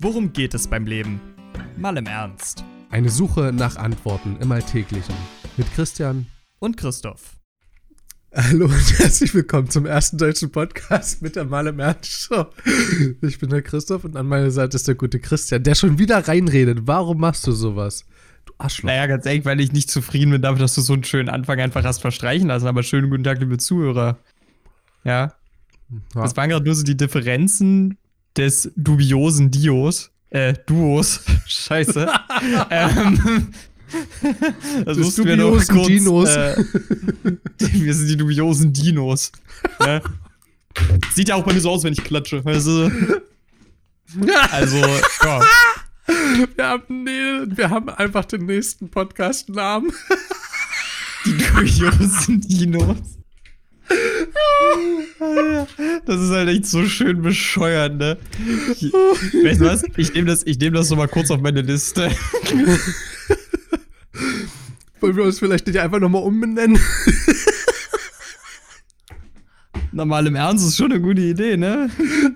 Worum geht es beim Leben? Mal im Ernst. Eine Suche nach Antworten im Alltäglichen. Mit Christian. Und Christoph. Hallo und herzlich willkommen zum ersten deutschen Podcast mit der Mal im Ernst Show. Ich bin der Christoph und an meiner Seite ist der gute Christian, der schon wieder reinredet. Warum machst du sowas? Du Arschloch. Naja, ganz ehrlich, weil ich nicht zufrieden bin damit, dass du so einen schönen Anfang einfach hast verstreichen lassen. Aber schönen guten Tag, liebe Zuhörer. Ja. Ja. Das waren gerade nur so die Differenzen des dubiosen Dios. Äh, Duos. Scheiße. ähm, das Des mussten wir noch dubiosen kurz, Dinos. Äh, wir sind die dubiosen Dinos. ne? Sieht ja auch bei mir so aus, wenn ich klatsche. Du? Also, ja. Wir haben, nee, wir haben einfach den nächsten Podcast-Namen. Die dubiosen Dinos. Das ist halt echt so schön bescheuert, ne? Ich, weißt du was? Ich nehme das, ich nehm das nochmal kurz auf meine Liste. Wollen wir uns vielleicht nicht einfach nochmal umbenennen? Normal im Ernst ist schon eine gute Idee, ne?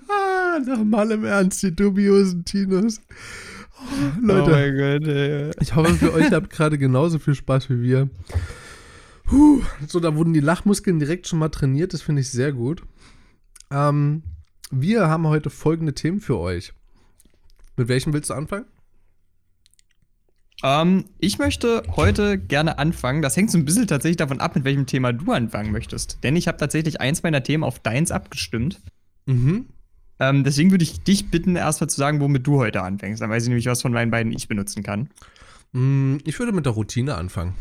Ah, nochmal im Ernst, die dubiosen Tinos. Oh, Oh Leute, mein Gott, ey. ich hoffe, für euch habt gerade genauso viel Spaß wie wir. Puh, so, da wurden die Lachmuskeln direkt schon mal trainiert, das finde ich sehr gut. Ähm, wir haben heute folgende Themen für euch. Mit welchem willst du anfangen? Ähm, ich möchte heute gerne anfangen. Das hängt so ein bisschen tatsächlich davon ab, mit welchem Thema du anfangen möchtest. Denn ich habe tatsächlich eins meiner Themen auf deins abgestimmt. Mhm. Ähm, deswegen würde ich dich bitten, erstmal zu sagen, womit du heute anfängst. Dann weiß ich nämlich, was von meinen beiden ich benutzen kann. Mm, Ich würde mit der Routine anfangen.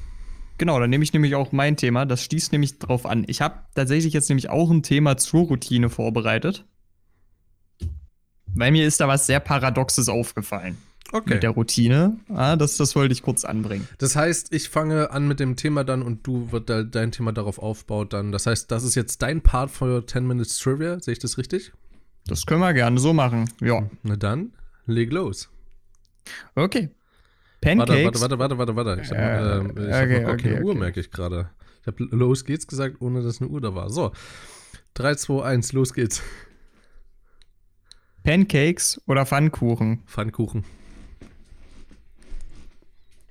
Genau, dann nehme ich nämlich auch mein Thema. Das stieß nämlich drauf an. Ich habe tatsächlich jetzt nämlich auch ein Thema zur Routine vorbereitet. Weil mir ist da was sehr Paradoxes aufgefallen Okay. mit der Routine. Ah, das, das wollte ich kurz anbringen. Das heißt, ich fange an mit dem Thema dann und du wird da dein Thema darauf aufbaut dann. Das heißt, das ist jetzt dein Part für 10 Minutes Trivia. Sehe ich das richtig? Das können wir gerne so machen. Ja. Na dann, leg los. Okay. Warte, Pancakes. warte, warte, warte, warte, warte. Ich habe Äh, äh, okay, gar okay, keine Uhr, okay. merke ich gerade. Ich habe los geht's gesagt, ohne dass eine Uhr da war. So. 3, 2, 1, los geht's. Pancakes oder Pfannkuchen? Pfannkuchen.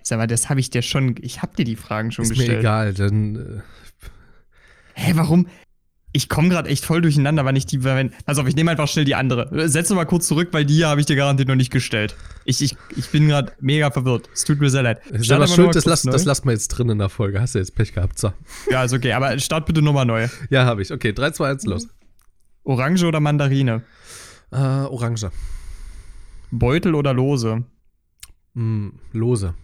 Sag mal, das habe ich dir schon. Ich habe dir die Fragen schon Ist mir gestellt. egal, dann. Äh, Hä, warum? Ich komme gerade echt voll durcheinander, wann ich die. Wenn, auf, ich nehme einfach schnell die andere. Setz noch mal kurz zurück, weil die hier habe ich dir garantiert noch nicht gestellt. Ich, ich, ich bin gerade mega verwirrt. Es tut mir sehr leid. ist Start aber mal das, lass, das lassen wir jetzt drin in der Folge. Hast du jetzt Pech gehabt, so. Ja, ist okay, aber start bitte nochmal neu. Ja, habe ich. Okay, 3, 2, 1, los. Orange oder Mandarine? Äh, Orange. Beutel oder Lose? Mm, lose.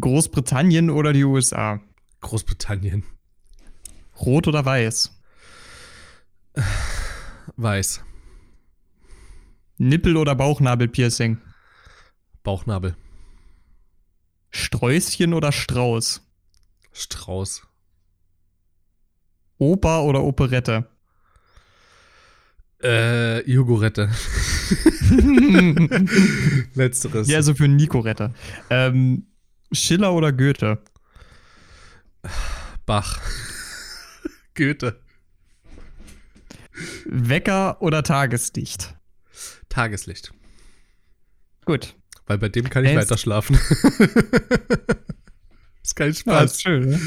Großbritannien oder die USA? Großbritannien. Rot oder weiß? Weiß. Nippel oder Bauchnabelpiercing? Bauchnabel. Sträußchen oder Strauß? Strauß. Oper oder Operette? Äh, Jogurette. Letzteres. Ja, also für Nicorette. Ähm, Schiller oder Goethe? Bach. Goethe. Wecker oder Tageslicht? Tageslicht. Gut. Weil bei dem kann ich weiter schlafen. ist kein Ja, Spaß. ist schön, ne?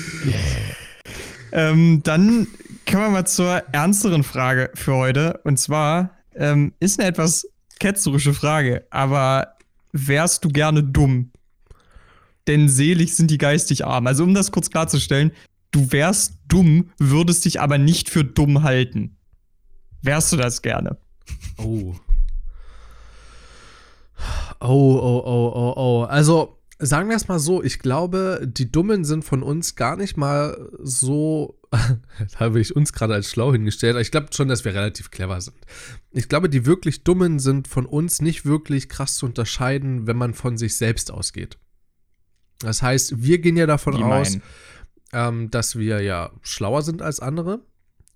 ähm, dann kommen wir mal zur ernsteren Frage für heute. Und zwar ähm, ist eine etwas ketzerische Frage, aber wärst du gerne dumm? Denn selig sind die geistig arm. Also um das kurz klarzustellen, du wärst dumm, würdest dich aber nicht für dumm halten. Wärst du das gerne? Oh. Oh, oh, oh, oh, oh. Also, sagen wir es mal so, ich glaube, die Dummen sind von uns gar nicht mal so. da habe ich uns gerade als schlau hingestellt, aber ich glaube schon, dass wir relativ clever sind. Ich glaube, die wirklich Dummen sind von uns nicht wirklich krass zu unterscheiden, wenn man von sich selbst ausgeht. Das heißt, wir gehen ja davon Wie aus, mein? Ähm, dass wir ja schlauer sind als andere,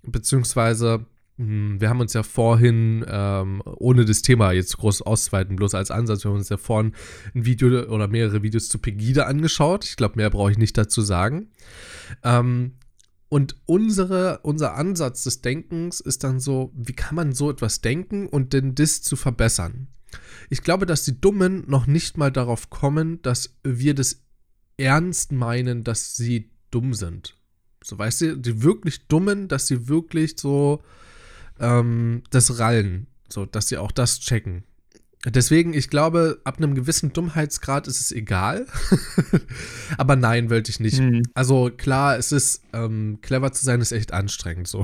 beziehungsweise mh, wir haben uns ja vorhin, ähm, ohne das Thema jetzt groß auszuweiten, bloß als Ansatz, wir haben uns ja vorhin ein Video oder mehrere Videos zu Pegida angeschaut. Ich glaube, mehr brauche ich nicht dazu sagen. Ähm, und unsere, unser Ansatz des Denkens ist dann so, wie kann man so etwas denken und denn das zu verbessern? Ich glaube, dass die Dummen noch nicht mal darauf kommen, dass wir das ernst meinen, dass sie dumm sind. So, weißt du, die wirklich Dummen, dass sie wirklich so ähm, das rallen. So, dass sie auch das checken. Deswegen, ich glaube, ab einem gewissen Dummheitsgrad ist es egal. Aber nein, wollte ich nicht. Mhm. Also klar, es ist ähm, clever zu sein, ist echt anstrengend so.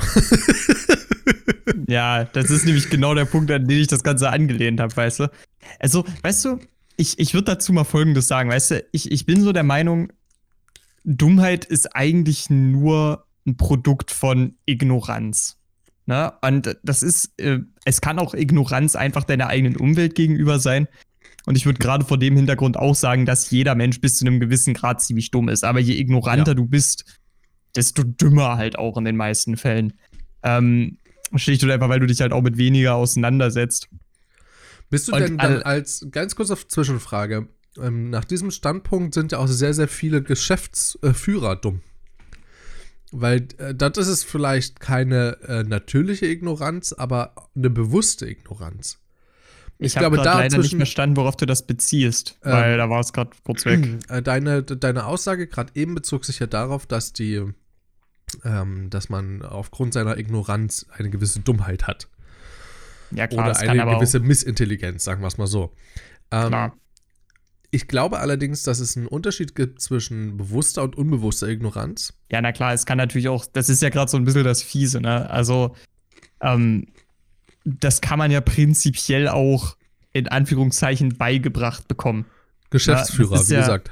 ja, das ist nämlich genau der Punkt, an den ich das Ganze angelehnt habe, weißt du. Also, weißt du, ich, ich würde dazu mal Folgendes sagen, weißt du, ich, ich bin so der Meinung, Dummheit ist eigentlich nur ein Produkt von Ignoranz. Ne? Und das ist, äh, es kann auch Ignoranz einfach deiner eigenen Umwelt gegenüber sein. Und ich würde gerade vor dem Hintergrund auch sagen, dass jeder Mensch bis zu einem gewissen Grad ziemlich dumm ist. Aber je ignoranter ja. du bist, desto dümmer halt auch in den meisten Fällen. Ähm, schlicht und einfach, weil du dich halt auch mit weniger auseinandersetzt. Bist du und denn dann als, ganz kurz auf Zwischenfrage, ähm, nach diesem Standpunkt sind ja auch sehr, sehr viele Geschäftsführer dumm. Weil äh, das ist es vielleicht keine äh, natürliche Ignoranz, aber eine bewusste Ignoranz. Ich, ich glaube, da leider nicht verstanden, worauf du das beziehst, ähm, weil da war es gerade kurz weg. Äh, deine, deine Aussage gerade eben bezog sich ja darauf, dass die, ähm, dass man aufgrund seiner Ignoranz eine gewisse Dummheit hat. Ja, klar. Oder eine gewisse Missintelligenz, sagen wir es mal so. Ähm, klar. Ich glaube allerdings, dass es einen Unterschied gibt zwischen bewusster und unbewusster Ignoranz. Ja, na klar, es kann natürlich auch, das ist ja gerade so ein bisschen das Fiese, ne? Also, ähm, das kann man ja prinzipiell auch in Anführungszeichen beigebracht bekommen. Geschäftsführer, ja, wie ja, gesagt.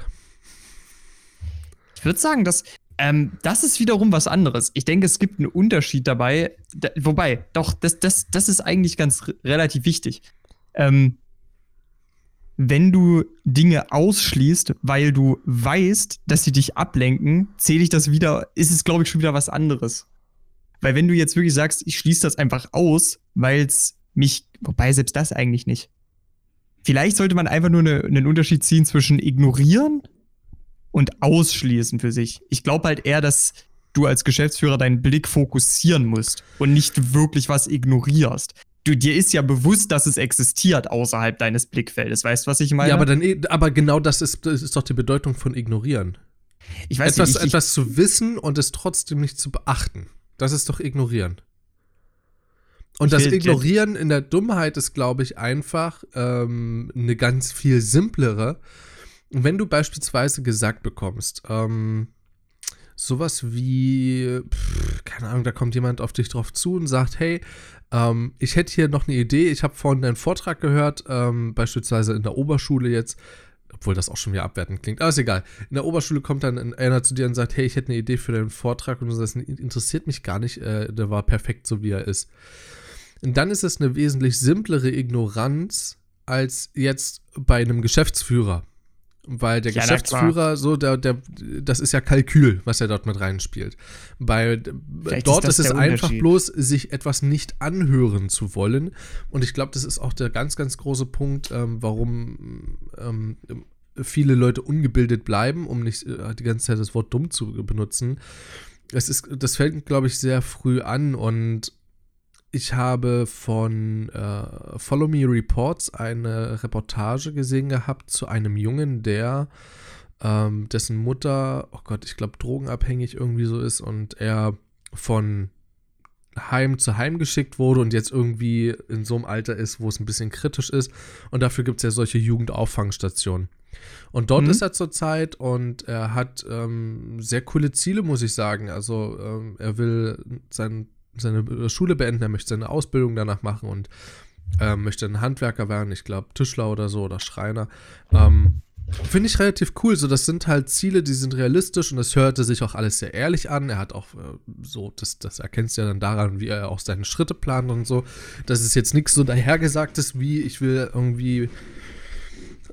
Ich würde sagen, dass ähm, das ist wiederum was anderes. Ich denke, es gibt einen Unterschied dabei. Da, wobei, doch, das, das, das ist eigentlich ganz relativ wichtig. Ähm, wenn du Dinge ausschließt, weil du weißt, dass sie dich ablenken, zähle ich das wieder, ist es, glaube ich, schon wieder was anderes. Weil wenn du jetzt wirklich sagst, ich schließe das einfach aus, weil es mich, wobei selbst das eigentlich nicht. Vielleicht sollte man einfach nur eine, einen Unterschied ziehen zwischen ignorieren und ausschließen für sich. Ich glaube halt eher, dass du als Geschäftsführer deinen Blick fokussieren musst und nicht wirklich was ignorierst du, dir ist ja bewusst, dass es existiert außerhalb deines Blickfeldes. Weißt du, was ich meine? Ja, aber, dann, eh, aber genau das ist, das ist doch die Bedeutung von ignorieren. Ich weiß etwas, nicht, ich, etwas zu wissen und es trotzdem nicht zu beachten. Das ist doch ignorieren. Und das Ignorieren in der Dummheit ist, glaube ich, einfach ähm, eine ganz viel simplere. Wenn du beispielsweise gesagt bekommst, ähm, sowas wie, pff, keine Ahnung, da kommt jemand auf dich drauf zu und sagt, hey, ähm, ich hätte hier noch eine Idee. Ich habe vorhin deinen Vortrag gehört, ähm, beispielsweise in der Oberschule jetzt, obwohl das auch schon wieder abwertend klingt, aber ist egal. In der Oberschule kommt dann einer zu dir und sagt, hey, ich hätte eine Idee für deinen Vortrag und du sagst, interessiert mich gar nicht, äh, der war perfekt so, wie er ist. Und dann ist es eine wesentlich simplere Ignoranz als jetzt bei einem Geschäftsführer. Weil der ja, Geschäftsführer, so, der, der, das ist ja Kalkül, was er dort mit reinspielt. Bei Vielleicht dort ist, ist es einfach bloß, sich etwas nicht anhören zu wollen. Und ich glaube, das ist auch der ganz, ganz große Punkt, ähm, warum ähm, viele Leute ungebildet bleiben, um nicht äh, die ganze Zeit das Wort dumm zu benutzen. Es ist, das fällt, glaube ich, sehr früh an und ich habe von äh, Follow Me Reports eine Reportage gesehen gehabt zu einem Jungen, der ähm, dessen Mutter, oh Gott, ich glaube drogenabhängig irgendwie so ist und er von Heim zu Heim geschickt wurde und jetzt irgendwie in so einem Alter ist, wo es ein bisschen kritisch ist. Und dafür gibt es ja solche Jugendauffangstationen. Und dort mhm. ist er zurzeit und er hat ähm, sehr coole Ziele, muss ich sagen. Also ähm, er will sein seine äh, Schule beenden, er möchte seine Ausbildung danach machen und äh, möchte ein Handwerker werden, ich glaube Tischler oder so oder Schreiner. Ähm, Finde ich relativ cool. So, das sind halt Ziele, die sind realistisch und das hörte sich auch alles sehr ehrlich an. Er hat auch äh, so, das, das erkennst du ja dann daran, wie er auch seine Schritte plant und so. Das ist jetzt nichts so dahergesagtes wie, ich will irgendwie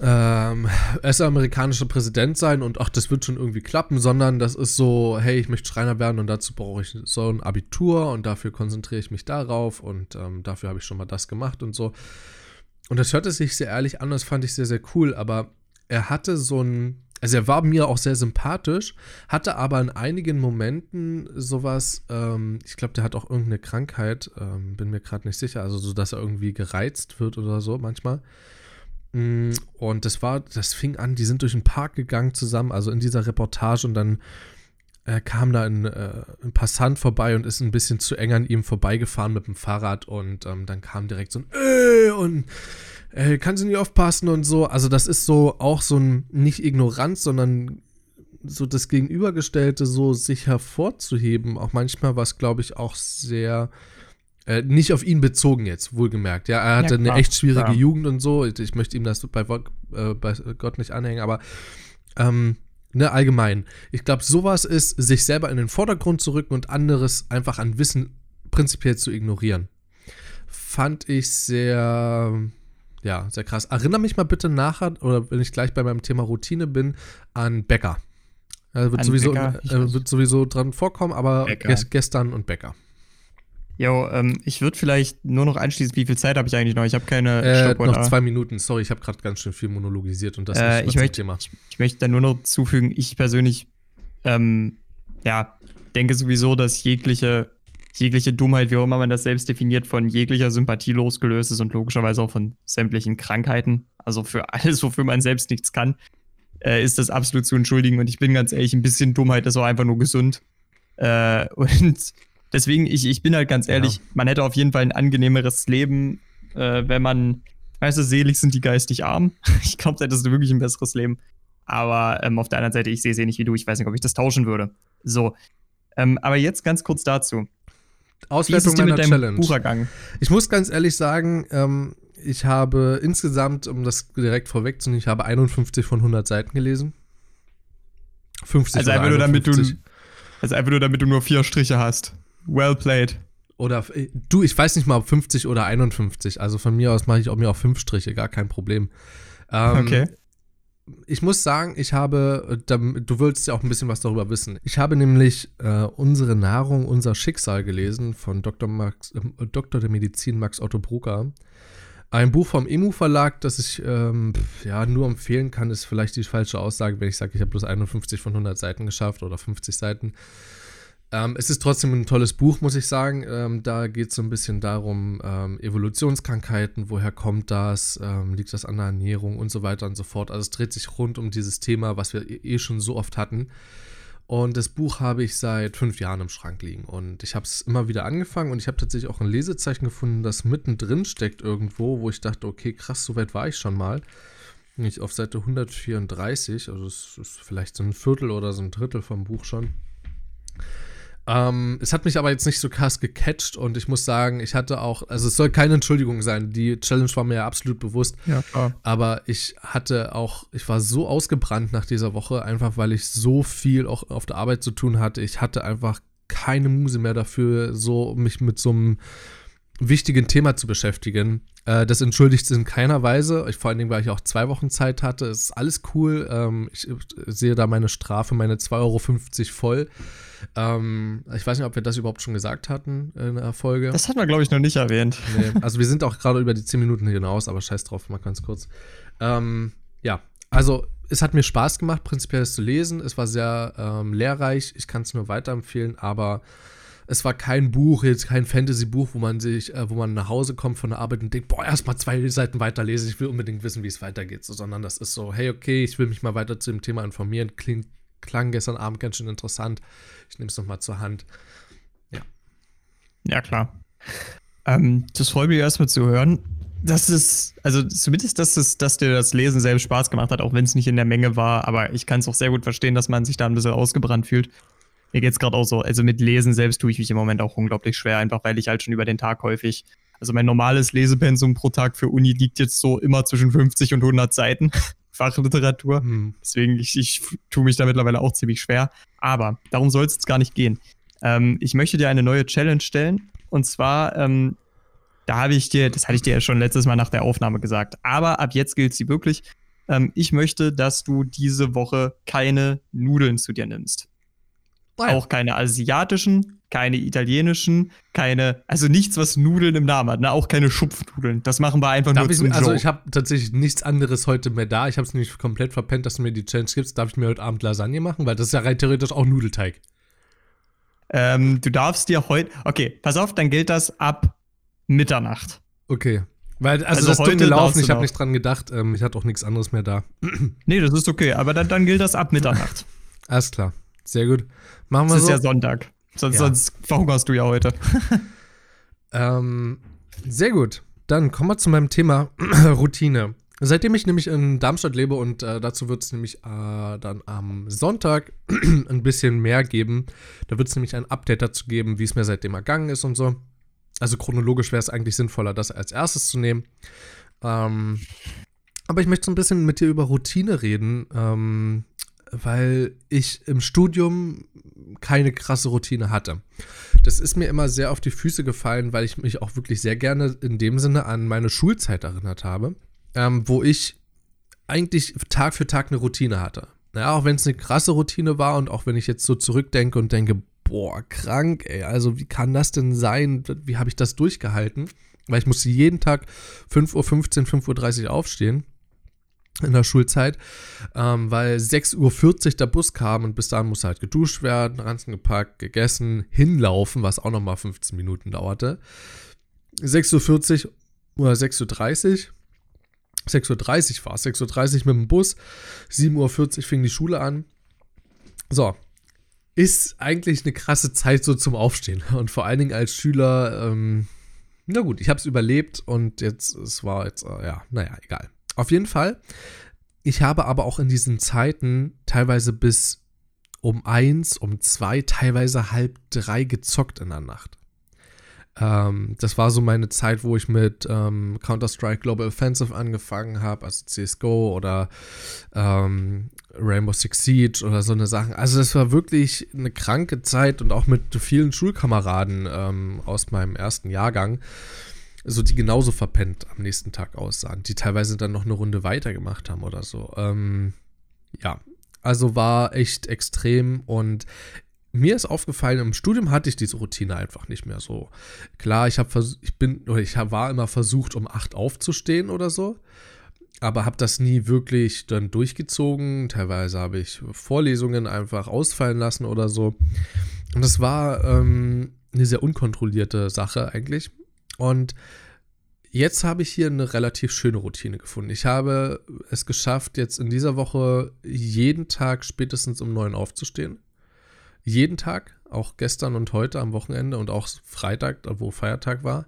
ähm, erster amerikanischer Präsident sein und ach, das wird schon irgendwie klappen, sondern das ist so, hey, ich möchte Schreiner werden und dazu brauche ich so ein Abitur und dafür konzentriere ich mich darauf und ähm, dafür habe ich schon mal das gemacht und so. Und das hörte sich sehr ehrlich an, das fand ich sehr, sehr cool, aber er hatte so ein, also er war mir auch sehr sympathisch, hatte aber in einigen Momenten sowas, ähm, ich glaube, der hat auch irgendeine Krankheit, ähm, bin mir gerade nicht sicher, also so, dass er irgendwie gereizt wird oder so manchmal. Mm, und das war, das fing an, die sind durch den Park gegangen zusammen, also in dieser Reportage und dann äh, kam da ein, äh, ein, Passant vorbei und ist ein bisschen zu eng an ihm vorbeigefahren mit dem Fahrrad und ähm, dann kam direkt so ein äh, und äh, kannst du nicht aufpassen und so. Also das ist so auch so ein, nicht Ignoranz, sondern so das Gegenübergestellte so sich hervorzuheben. Auch manchmal war es, glaube ich, auch sehr äh, nicht auf ihn bezogen jetzt, wohlgemerkt. Ja, er hatte ja, eine echt schwierige klar. Jugend und so. Ich möchte ihm das bei, äh, bei Gott nicht anhängen, aber ähm, ne, allgemein. Ich glaube, sowas ist, sich selber in den Vordergrund zu rücken und anderes einfach an Wissen prinzipiell zu ignorieren. Fand ich sehr, ja, sehr krass. Erinnere mich mal bitte nachher, oder wenn ich gleich bei meinem Thema Routine bin, an Bäcker. Er wird, sowieso, Bäcker, äh, wird sowieso dran vorkommen, aber ges gestern und Bäcker. Jo, ähm, ich würde vielleicht nur noch anschließen, wie viel Zeit habe ich eigentlich noch? Ich habe keine äh, Noch zwei Minuten, sorry, ich habe gerade ganz schön viel monologisiert und das äh, ist ich möchte, Thema. Ich, ich, möchte da nur noch zufügen, ich persönlich, ähm, ja, denke sowieso, dass jegliche jegliche Dummheit, wie auch immer man das selbst definiert, von jeglicher Sympathie losgelöst ist und logischerweise auch von sämtlichen Krankheiten. Also für alles, wofür man selbst nichts kann, äh, ist das absolut zu entschuldigen. Und ich bin ganz ehrlich, ein bisschen Dummheit ist auch einfach nur gesund. Äh, und deswegen, ich, ich bin halt ganz ehrlich, ja. man hätte auf jeden Fall ein angenehmeres Leben, äh, wenn man, weißt du, selig sind die geistig arm. ich glaube, da hättest du wirklich ein besseres Leben. Aber ähm, auf der anderen Seite, ich sehe eh nicht wie du, ich weiß nicht, ob ich das tauschen würde. So. Ähm, aber jetzt ganz kurz dazu. Auswertung meiner Challenge. Buchergang? Ich muss ganz ehrlich sagen, ähm, ich habe insgesamt, um das direkt vorwegzunehmen, ich habe 51 von 100 Seiten gelesen. 50 also einfach, nur damit du, also einfach nur damit du nur vier Striche hast. Well played. Oder du, ich weiß nicht mal, ob 50 oder 51. Also von mir aus mache ich auch mir auch fünf Striche, gar kein Problem. Ähm, okay ich muss sagen, ich habe, du willst ja auch ein bisschen was darüber wissen. Ich habe nämlich äh, Unsere Nahrung, unser Schicksal gelesen von Dr. Max, äh, Dr. der Medizin Max Otto Brucker. Ein Buch vom Emu Verlag, das ich ähm, ja nur empfehlen kann, ist vielleicht die falsche Aussage, wenn ich sage, ich habe bloß 51 von 100 Seiten geschafft oder 50 Seiten. Ähm, es ist trotzdem ein tolles Buch, muss ich sagen. Ähm, da geht es so ein bisschen darum, ähm, Evolutionskrankheiten, woher kommt das, ähm, liegt das an der Ernährung und so weiter und so fort. Also es dreht sich rund um dieses Thema, was wir eh schon so oft hatten. Und das Buch habe ich seit fünf Jahren im Schrank liegen. Und ich habe es immer wieder angefangen und ich habe tatsächlich auch ein Lesezeichen gefunden, das mittendrin steckt irgendwo, wo ich dachte, okay, krass, so weit war ich schon mal. Nicht auf Seite 134, also es ist vielleicht so ein Viertel oder so ein Drittel vom Buch schon. Ähm, es hat mich aber jetzt nicht so krass gecatcht und ich muss sagen, ich hatte auch, also es soll keine Entschuldigung sein, die Challenge war mir ja absolut bewusst. Ja, klar. Aber ich hatte auch, ich war so ausgebrannt nach dieser Woche, einfach weil ich so viel auch auf der Arbeit zu tun hatte. Ich hatte einfach keine Muse mehr dafür, so mich mit so einem wichtigen Thema zu beschäftigen. Äh, das entschuldigt es in keiner Weise. Ich, vor allen Dingen, weil ich auch zwei Wochen Zeit hatte. Es ist alles cool. Ähm, ich sehe da meine Strafe, meine 2,50 Euro voll. Ähm, ich weiß nicht, ob wir das überhaupt schon gesagt hatten in der Folge. Das hatten wir, glaube ich, noch nicht erwähnt. Nee, also wir sind auch gerade über die 10 Minuten hinaus, aber scheiß drauf, mal ganz kurz. Ähm, ja, also es hat mir Spaß gemacht, prinzipiell es zu lesen. Es war sehr ähm, lehrreich. Ich kann es nur weiterempfehlen, aber es war kein Buch, jetzt kein Fantasy-Buch, wo man sich, äh, wo man nach Hause kommt von der Arbeit und denkt, boah, erstmal zwei Seiten weiterlesen, ich will unbedingt wissen, wie es weitergeht. So, sondern das ist so, hey, okay, ich will mich mal weiter zu dem Thema informieren. Klingt, klang gestern Abend ganz schön interessant. Ich nehme es nochmal zur Hand. Ja. Ja, klar. Ähm, das freut mich erstmal zu hören. Das ist, also zumindest, dass, es, dass dir das Lesen selbst Spaß gemacht hat, auch wenn es nicht in der Menge war. Aber ich kann es auch sehr gut verstehen, dass man sich da ein bisschen ausgebrannt fühlt. Mir geht es gerade auch so. Also mit Lesen selbst tue ich mich im Moment auch unglaublich schwer, einfach weil ich halt schon über den Tag häufig. Also mein normales Lesepensum pro Tag für Uni liegt jetzt so immer zwischen 50 und 100 Seiten. Fachliteratur. Hm. Deswegen, ich, ich tue mich da mittlerweile auch ziemlich schwer. Aber darum soll es jetzt gar nicht gehen. Ähm, ich möchte dir eine neue Challenge stellen. Und zwar, ähm, da habe ich dir, das hatte ich dir ja schon letztes Mal nach der Aufnahme gesagt. Aber ab jetzt gilt sie wirklich. Ähm, ich möchte, dass du diese Woche keine Nudeln zu dir nimmst. Nein. Auch keine asiatischen, keine italienischen, keine, also nichts, was Nudeln im Namen hat, ne? auch keine Schupfnudeln. Das machen wir einfach Darf nur ich, zum Also Joke. ich habe tatsächlich nichts anderes heute mehr da. Ich habe es nämlich komplett verpennt, dass du mir die Challenge gibst. Darf ich mir heute Abend Lasagne machen? Weil das ist ja rein theoretisch auch Nudelteig. ähm, du darfst dir heute, okay, pass auf, dann gilt das ab Mitternacht. Okay. Weil, also, Also das dumme Laufen, ich habe nicht dran gedacht. Ähm, ich hatte auch nichts anderes mehr da. Nee, das ist okay, aber dann, dann gilt das ab Mitternacht. Alles klar. Sehr gut. Machen wir ist so. ja Sonntag. Sonst, Ja. sonst verhungerst du ja heute. Ähm, sehr gut. Dann kommen wir zu meinem Thema Routine. Seitdem ich nämlich in Darmstadt lebe und äh, dazu wird es nämlich äh, dann am Sonntag ein bisschen mehr geben. Da wird es nämlich ein Update dazu geben, wie es mir seitdem ergangen ist und so. Also chronologisch wäre es eigentlich sinnvoller, das als erstes zu nehmen. Ähm, aber ich möchte so ein bisschen mit dir über Routine reden, ähm, weil ich im Studium keine krasse Routine hatte. Das ist mir immer sehr auf die Füße gefallen, weil ich mich auch wirklich sehr gerne in dem Sinne an meine Schulzeit erinnert habe, ähm, wo ich eigentlich Tag für Tag eine Routine hatte. Naja, auch wenn es eine krasse Routine war und auch wenn ich jetzt so zurückdenke und denke, boah, krank, ey, also wie kann das denn sein? Wie habe ich das durchgehalten? Weil ich musste jeden Tag 5.15 Uhr, 5.30 Uhr aufstehen in der Schulzeit, ähm, weil 6.40 Uhr der Bus kam und bis dahin musste halt geduscht werden, Ranzen gepackt, gegessen, hinlaufen, was auch nochmal 15 Minuten dauerte. 6.40 Uhr oder 6.30 Uhr 6.30 Uhr war es, 6.30 Uhr mit dem Bus, 7.40 Uhr fing die Schule an. So, ist eigentlich eine krasse Zeit so zum Aufstehen. Und vor allen Dingen als Schüler, ähm, na gut, ich habe es überlebt und jetzt, es war jetzt, äh, ja, naja, egal. Auf jeden Fall, ich habe aber auch in diesen Zeiten teilweise bis um eins, um zwei, teilweise halb drei gezockt in der Nacht. Ähm, das war so meine Zeit, wo ich mit ähm, Counter-Strike Global Offensive angefangen habe, also CSGO oder ähm, Rainbow Six Siege oder so eine Sachen. Also das war wirklich eine kranke Zeit und auch mit vielen Schulkameraden ähm, aus meinem ersten Jahrgang, so die genauso verpennt am nächsten Tag aussahen, die teilweise dann noch eine Runde weitergemacht haben oder so. Ähm, ja, also war echt extrem und mir ist aufgefallen, im Studium hatte ich diese Routine einfach nicht mehr so. Klar, ich habe ich bin oder ich war immer versucht, um acht aufzustehen oder so, aber habe das nie wirklich dann durchgezogen. Teilweise habe ich Vorlesungen einfach ausfallen lassen oder so. Und das war ähm, eine sehr unkontrollierte Sache eigentlich. Und jetzt habe ich hier eine relativ schöne Routine gefunden. Ich habe es geschafft, jetzt in dieser Woche jeden Tag spätestens um neun aufzustehen jeden Tag, auch gestern und heute am Wochenende und auch Freitag, wo Feiertag war.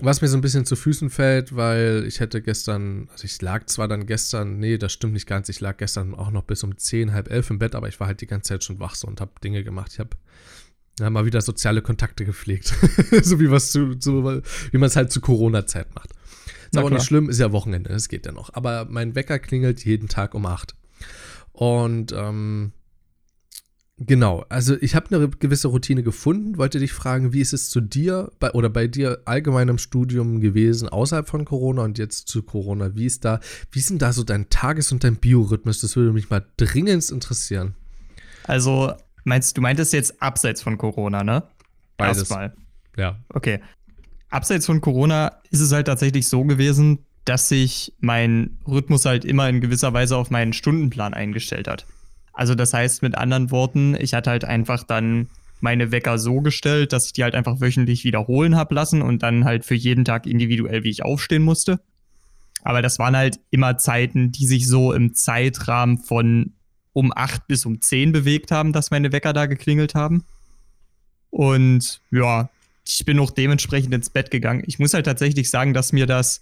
Was mir so ein bisschen zu Füßen fällt, weil ich hätte gestern, also ich lag zwar dann gestern, nee, das stimmt nicht ganz, ich lag gestern auch noch bis um 10, halb elf im Bett, aber ich war halt die ganze Zeit schon wach so und habe Dinge gemacht. Ich habe ja, mal wieder soziale Kontakte gepflegt. so wie was zu, zu wie man es halt zu Corona-Zeit macht. Ist Na aber klar. nicht schlimm, ist ja Wochenende, das geht ja noch. Aber mein Wecker klingelt jeden Tag um 8. Und ähm, Genau, also ich habe eine gewisse Routine gefunden, wollte dich fragen, wie ist es zu dir bei, oder bei dir allgemein im Studium gewesen, außerhalb von Corona und jetzt zu Corona? Wie ist da, wie ist denn da so dein Tages- und dein Biorhythmus? Das würde mich mal dringend interessieren. Also, meinst du meintest jetzt abseits von Corona, ne? Beides. Erstmal. Ja. Okay. Abseits von Corona ist es halt tatsächlich so gewesen, dass sich mein Rhythmus halt immer in gewisser Weise auf meinen Stundenplan eingestellt hat. Also das heißt mit anderen Worten, ich hatte halt einfach dann meine Wecker so gestellt, dass ich die halt einfach wöchentlich wiederholen habe lassen und dann halt für jeden Tag individuell, wie ich aufstehen musste. Aber das waren halt immer Zeiten, die sich so im Zeitrahmen von um 8 bis um 10 bewegt haben, dass meine Wecker da geklingelt haben. Und ja, ich bin auch dementsprechend ins Bett gegangen. Ich muss halt tatsächlich sagen, dass mir das,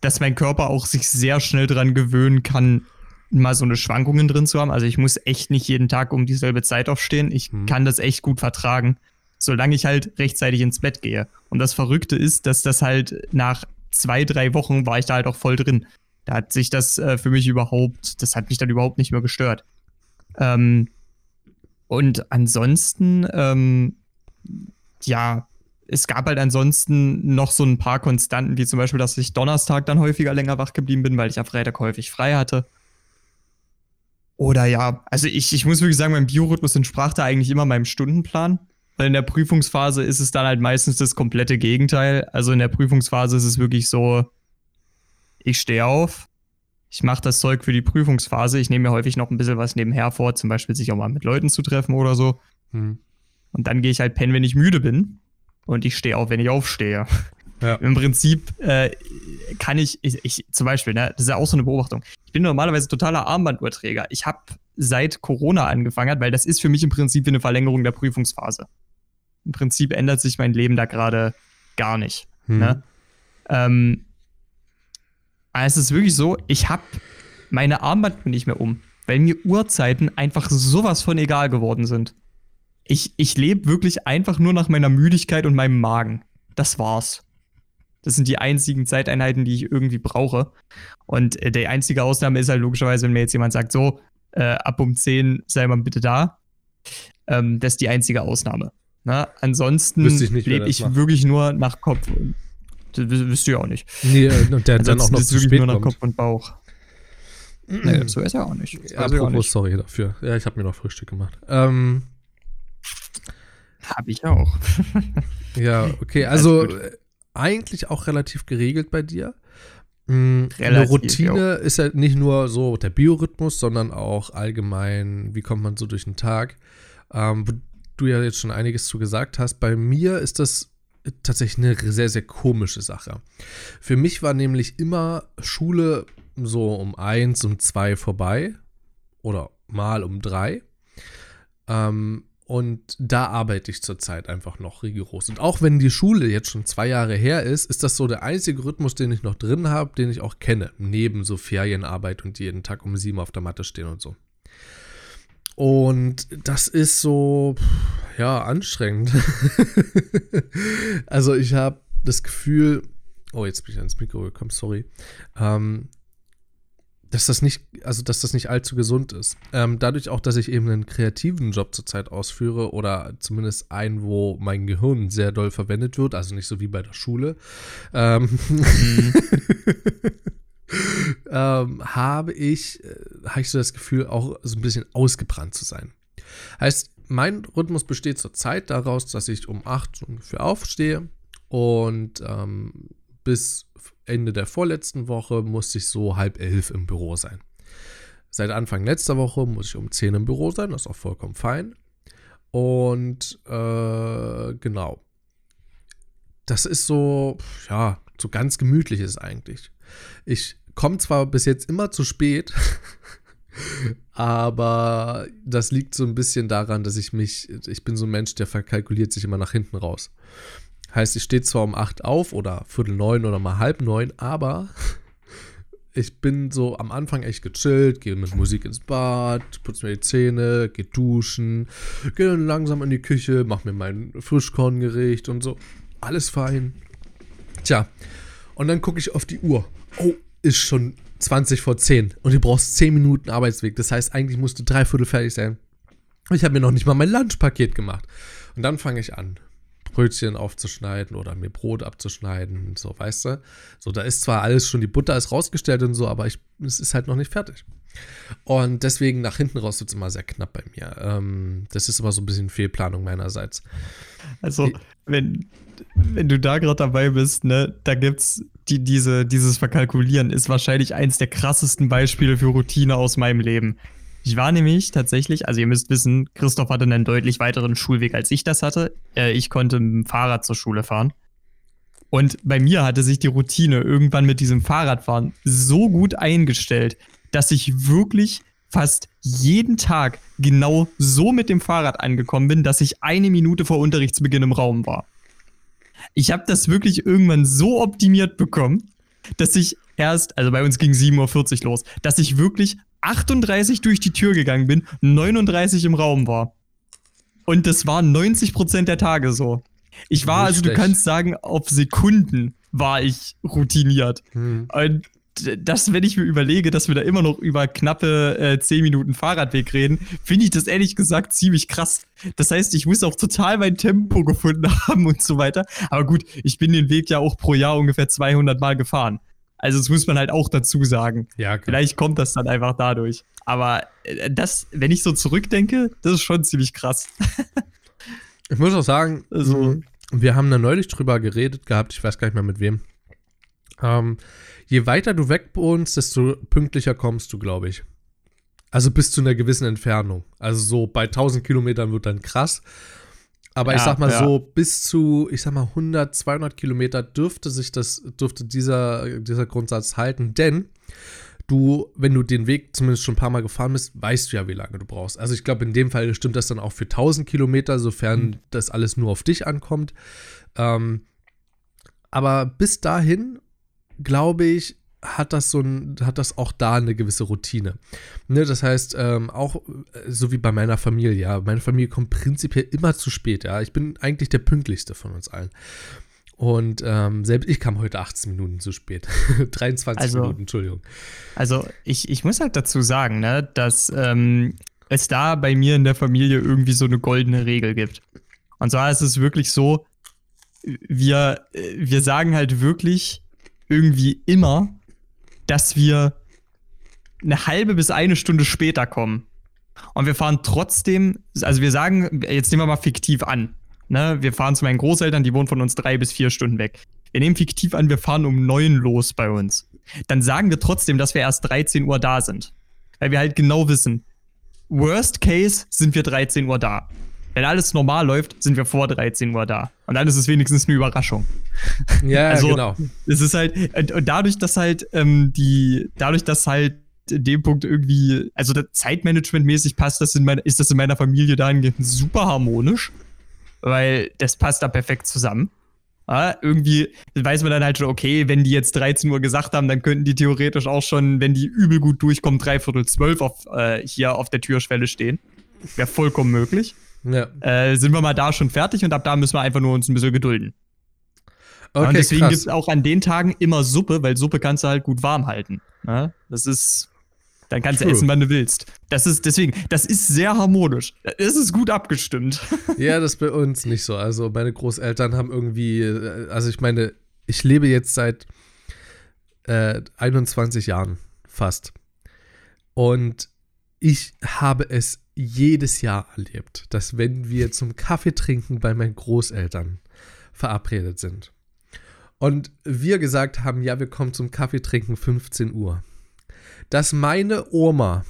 dass mein Körper auch sich sehr schnell dran gewöhnen kann, mal so eine Schwankungen drin zu haben. Also ich muss echt nicht jeden Tag um dieselbe Zeit aufstehen. Ich Hm. kann das echt gut vertragen, solange ich halt rechtzeitig ins Bett gehe. Und das Verrückte ist, dass das halt nach zwei, drei Wochen war ich da halt auch voll drin. Da hat sich das äh, für mich überhaupt, das hat mich dann überhaupt nicht mehr gestört. Ähm, und ansonsten, ähm, ja, es gab halt ansonsten noch so ein paar Konstanten, wie zum Beispiel, dass ich Donnerstag dann häufiger länger wach geblieben bin, weil ich am Freitag häufig frei hatte. Oder ja, also ich, ich muss wirklich sagen, mein Biorhythmus entsprach da eigentlich immer meinem Stundenplan. Weil in der Prüfungsphase ist es dann halt meistens das komplette Gegenteil. Also in der Prüfungsphase ist es wirklich so, ich stehe auf, ich mache das Zeug für die Prüfungsphase. Ich nehme mir häufig noch ein bisschen was nebenher vor, zum Beispiel sich auch mal mit Leuten zu treffen oder so. Hm. Und dann gehe ich halt pennen, wenn ich müde bin. Und ich stehe auf, wenn ich aufstehe. Ja. Im Prinzip äh, kann ich, ich, ich, zum Beispiel, ne, das ist ja auch so eine Beobachtung. Ich bin normalerweise totaler Armbanduhrträger. Ich habe seit Corona angefangen, weil das ist für mich im Prinzip eine Verlängerung der Prüfungsphase. Im Prinzip ändert sich mein Leben da gerade gar nicht. Hm. Ne? Ähm, aber es ist wirklich so, ich habe meine Armband nicht mehr um, weil mir Uhrzeiten einfach sowas von egal geworden sind. Ich, ich lebe wirklich einfach nur nach meiner Müdigkeit und meinem Magen. Das war's. Das sind die einzigen Zeiteinheiten, die ich irgendwie brauche. Und äh, die einzige Ausnahme ist halt logischerweise, wenn mir jetzt jemand sagt, so, äh, ab um 10 sei mal bitte da. Ähm, das ist die einzige Ausnahme. Na, ansonsten lebe ich macht. wirklich nur nach Kopf. Und das wisst ihr auch nicht. Nee, und der dann auch noch zu spät nur nach Kopf und Bauch. nee, so ist er auch nicht. Das Apropos, sorry dafür. Ja, ich habe mir noch Frühstück gemacht. Ähm, habe ich auch. ja, okay. Also eigentlich auch relativ geregelt bei dir. Mhm, eine Routine ja. ist ja nicht nur so der Biorhythmus, sondern auch allgemein, wie kommt man so durch den Tag. Ähm, wo du ja jetzt schon einiges zu gesagt hast. Bei mir ist das tatsächlich eine sehr, sehr komische Sache. Für mich war nämlich immer Schule so um eins, um zwei vorbei oder mal um drei. Ähm, und da arbeite ich zurzeit einfach noch rigoros. Und auch wenn die Schule jetzt schon zwei Jahre her ist, ist das so der einzige Rhythmus, den ich noch drin habe, den ich auch kenne. Neben so Ferienarbeit und jeden Tag um sieben auf der Matte stehen und so. Und das ist so, ja, anstrengend. also ich habe das Gefühl, oh, jetzt bin ich ans Mikro gekommen, sorry. Ähm, dass das nicht, also dass das nicht allzu gesund ist. Ähm, dadurch auch, dass ich eben einen kreativen Job zurzeit ausführe oder zumindest einen, wo mein Gehirn sehr doll verwendet wird, also nicht so wie bei der Schule, ähm, mhm. ähm, habe ich, äh, habe ich so das Gefühl, auch so ein bisschen ausgebrannt zu sein. Heißt, mein Rhythmus besteht zurzeit daraus, dass ich um 8 ungefähr aufstehe und ähm, bis Ende der vorletzten Woche musste ich so halb elf im Büro sein. Seit Anfang letzter Woche muss ich um 10 im Büro sein, das ist auch vollkommen fein. Und äh, genau. Das ist so, ja, so ganz gemütlich ist eigentlich. Ich komme zwar bis jetzt immer zu spät, aber das liegt so ein bisschen daran, dass ich mich, ich bin so ein Mensch, der verkalkuliert sich immer nach hinten raus. Heißt, ich stehe zwar um 8 auf oder Viertel neun oder mal halb neun, aber ich bin so am Anfang echt gechillt, gehe mit Musik ins Bad, putze mir die Zähne, gehe duschen, gehe dann langsam in die Küche, mache mir mein Frischkorngericht und so. Alles fein. Tja, und dann gucke ich auf die Uhr. Oh, ist schon 20 vor 10 und du brauchst 10 Minuten Arbeitsweg. Das heißt, eigentlich musst du dreiviertel fertig sein. Ich habe mir noch nicht mal mein Lunchpaket gemacht. Und dann fange ich an. Brötchen aufzuschneiden oder mir Brot abzuschneiden, so, weißt du? So, da ist zwar alles schon, die Butter ist rausgestellt und so, aber ich, es ist halt noch nicht fertig. Und deswegen nach hinten raus wird es immer sehr knapp bei mir. Ähm, das ist immer so ein bisschen Fehlplanung meinerseits. Also, wenn, wenn du da gerade dabei bist, ne, da gibt's die, diese, dieses Verkalkulieren ist wahrscheinlich eins der krassesten Beispiele für Routine aus meinem Leben. Ich war nämlich tatsächlich, also ihr müsst wissen, Christoph hatte einen deutlich weiteren Schulweg, als ich das hatte. Äh, ich konnte mit dem Fahrrad zur Schule fahren. Und bei mir hatte sich die Routine irgendwann mit diesem Fahrradfahren so gut eingestellt, dass ich wirklich fast jeden Tag genau so mit dem Fahrrad angekommen bin, dass ich eine Minute vor Unterrichtsbeginn im Raum war. Ich habe das wirklich irgendwann so optimiert bekommen, dass ich erst, also bei uns ging 7.40 Uhr los, dass ich wirklich 38 durch die Tür gegangen bin, 39 im Raum war. Und das war 90% der Tage so. Ich war, also du kannst sagen, auf Sekunden war ich routiniert. Hm. Und das, wenn ich mir überlege, dass wir da immer noch über knappe äh, 10 Minuten Fahrradweg reden, finde ich das ehrlich gesagt ziemlich krass. Das heißt, ich muss auch total mein Tempo gefunden haben und so weiter. Aber gut, ich bin den Weg ja auch pro Jahr ungefähr 200 Mal gefahren. Also das muss man halt auch dazu sagen. Ja, klar. Vielleicht kommt das dann einfach dadurch. Aber äh, das, wenn ich so zurückdenke, das ist schon ziemlich krass. Ich muss auch sagen, Also, wir haben da neulich drüber geredet gehabt, ich weiß gar nicht mehr mit wem. Ähm, je weiter du weg wohnst, desto pünktlicher kommst du, glaube ich. Also bis zu einer gewissen Entfernung. Also so bei 1000 Kilometern wird dann krass. Aber ich Ja, sag mal ja. so, bis zu, ich sag mal 100, 200 Kilometer dürfte sich das, dürfte dieser, dieser Grundsatz halten, denn du, wenn du den Weg zumindest schon ein paar Mal gefahren bist, weißt du ja, wie lange du brauchst. Also ich glaube, in dem Fall stimmt das dann auch für 1000 Kilometer, sofern Mhm. das alles nur auf dich ankommt. Ähm, aber bis dahin, glaube ich, hat das so ein, hat das auch da eine gewisse Routine. Ne, das heißt, ähm, auch äh, so wie bei meiner Familie, ja, meine Familie kommt prinzipiell immer zu spät, ja. Ich bin eigentlich der pünktlichste von uns allen. Und ähm, selbst ich kam heute 18 Minuten zu spät. 23 Also- Minuten, Entschuldigung. also ich, ich muss halt dazu sagen, ne, dass ähm, es da bei mir in der Familie irgendwie so eine goldene Regel gibt. Und zwar ist es wirklich so, wir, wir sagen halt wirklich irgendwie immer, dass wir eine halbe bis eine Stunde später kommen. Und wir fahren trotzdem, also wir sagen, jetzt nehmen wir mal fiktiv an. Ne? Wir fahren zu meinen Großeltern, die wohnen von uns drei bis vier Stunden weg. Wir nehmen fiktiv an, wir fahren um neun los bei uns. Dann sagen wir trotzdem, dass wir erst 13 Uhr da sind. Weil wir halt genau wissen, worst case sind wir 13 Uhr da. Wenn alles normal läuft, sind wir vor 13 Uhr da. Und dann ist es wenigstens eine Überraschung. Ja, Also, genau. Es ist halt, und, dadurch, dass halt ähm, die, dadurch, dass halt in dem Punkt irgendwie, also Zeitmanagement-mäßig passt das in meiner, ist das in meiner Familie dahingehend super harmonisch, weil das passt da perfekt zusammen. Ja, irgendwie weiß man dann halt schon, okay, wenn die jetzt 13 Uhr gesagt haben, dann könnten die theoretisch auch schon, wenn die übel gut durchkommen, dreiviertel zwölf auf, äh, hier auf der Türschwelle stehen. Wäre vollkommen möglich. Ja. Äh, sind wir mal da schon fertig und ab da müssen wir einfach nur uns ein bisschen gedulden. Okay, und deswegen gibt es auch an den Tagen immer Suppe, weil Suppe kannst du halt gut warm halten. Ne? Das ist. Dann kannst du True. essen, wann du willst. Das ist deswegen, das ist sehr harmonisch. Es ist gut abgestimmt. Ja, das ist bei uns nicht so. Also meine Großeltern haben irgendwie, äh, also ich meine, ich lebe jetzt seit äh, 21 Jahren fast. Und ich habe es jedes Jahr erlebt, dass wenn wir zum Kaffee trinken bei meinen Großeltern verabredet sind und wir gesagt haben, ja, wir kommen zum Kaffee trinken 15 Uhr, dass meine Oma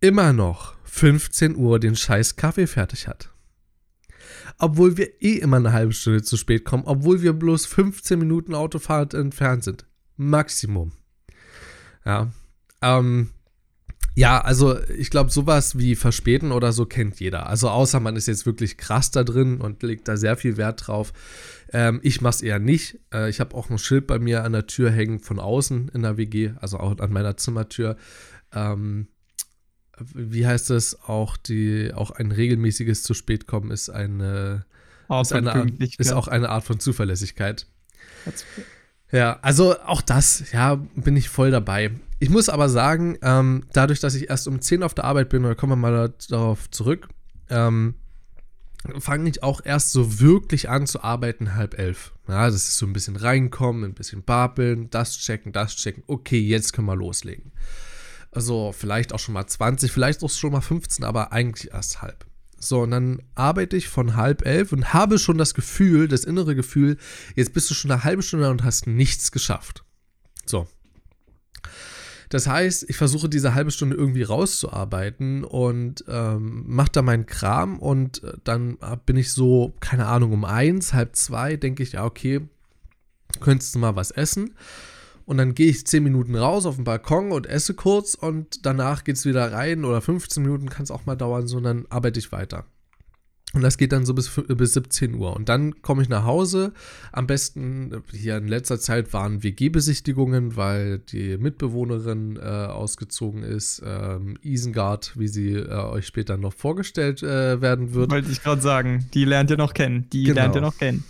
immer noch 15 Uhr den scheiß Kaffee fertig hat obwohl wir eh immer eine halbe Stunde zu spät kommen, obwohl wir bloß 15 Minuten Autofahrt entfernt sind. Maximum. Ja. Ähm, ja, also ich glaube, sowas wie Verspäten oder so kennt jeder. Also außer man ist jetzt wirklich krass da drin und legt da sehr viel Wert drauf. Ähm, ich mach's eher nicht. Äh, ich habe auch ein Schild bei mir an der Tür hängen von außen in der WG, also auch an meiner Zimmertür. Ähm, wie heißt es, auch die, auch ein regelmäßiges zu spät kommen ist eine, Auch ist, eine Art, ist auch eine Art von Zuverlässigkeit. Ja, also auch das, ja, bin ich voll dabei. Ich muss aber sagen, ähm, dadurch, dass ich erst um 10 auf der Arbeit bin, da kommen wir mal da- darauf zurück, ähm, fange ich auch erst so wirklich an zu arbeiten halb elf. Ja, das ist so ein bisschen reinkommen, ein bisschen babeln, das checken, das checken. Okay, jetzt können wir loslegen. Also vielleicht auch schon mal 20, vielleicht auch schon mal 15, aber eigentlich erst halb. So, und dann arbeite ich von halb elf und habe schon das Gefühl, das innere Gefühl, jetzt bist du schon eine halbe Stunde und hast nichts geschafft. So. Das heißt, ich versuche diese halbe Stunde irgendwie rauszuarbeiten und ähm, mache da meinen Kram und äh, dann bin ich so, keine Ahnung, um eins, halb zwei, denke ich, ja, okay, könntest du mal was essen. Und dann gehe ich 10 Minuten raus auf den Balkon und esse kurz und danach geht es wieder rein oder 15 Minuten kann es auch mal dauern, so und dann arbeite ich weiter. Und das geht dann so bis, fü- bis 17 Uhr. Und dann komme ich nach Hause. Am besten, äh, hier in letzter Zeit waren WG-Besichtigungen, weil die Mitbewohnerin äh, ausgezogen ist. Ähm, Isengard, wie sie äh, euch später noch vorgestellt äh, werden wird. Wollte ich gerade sagen. Die lernt ihr noch kennen. Die Genau. lernt ihr noch kennen.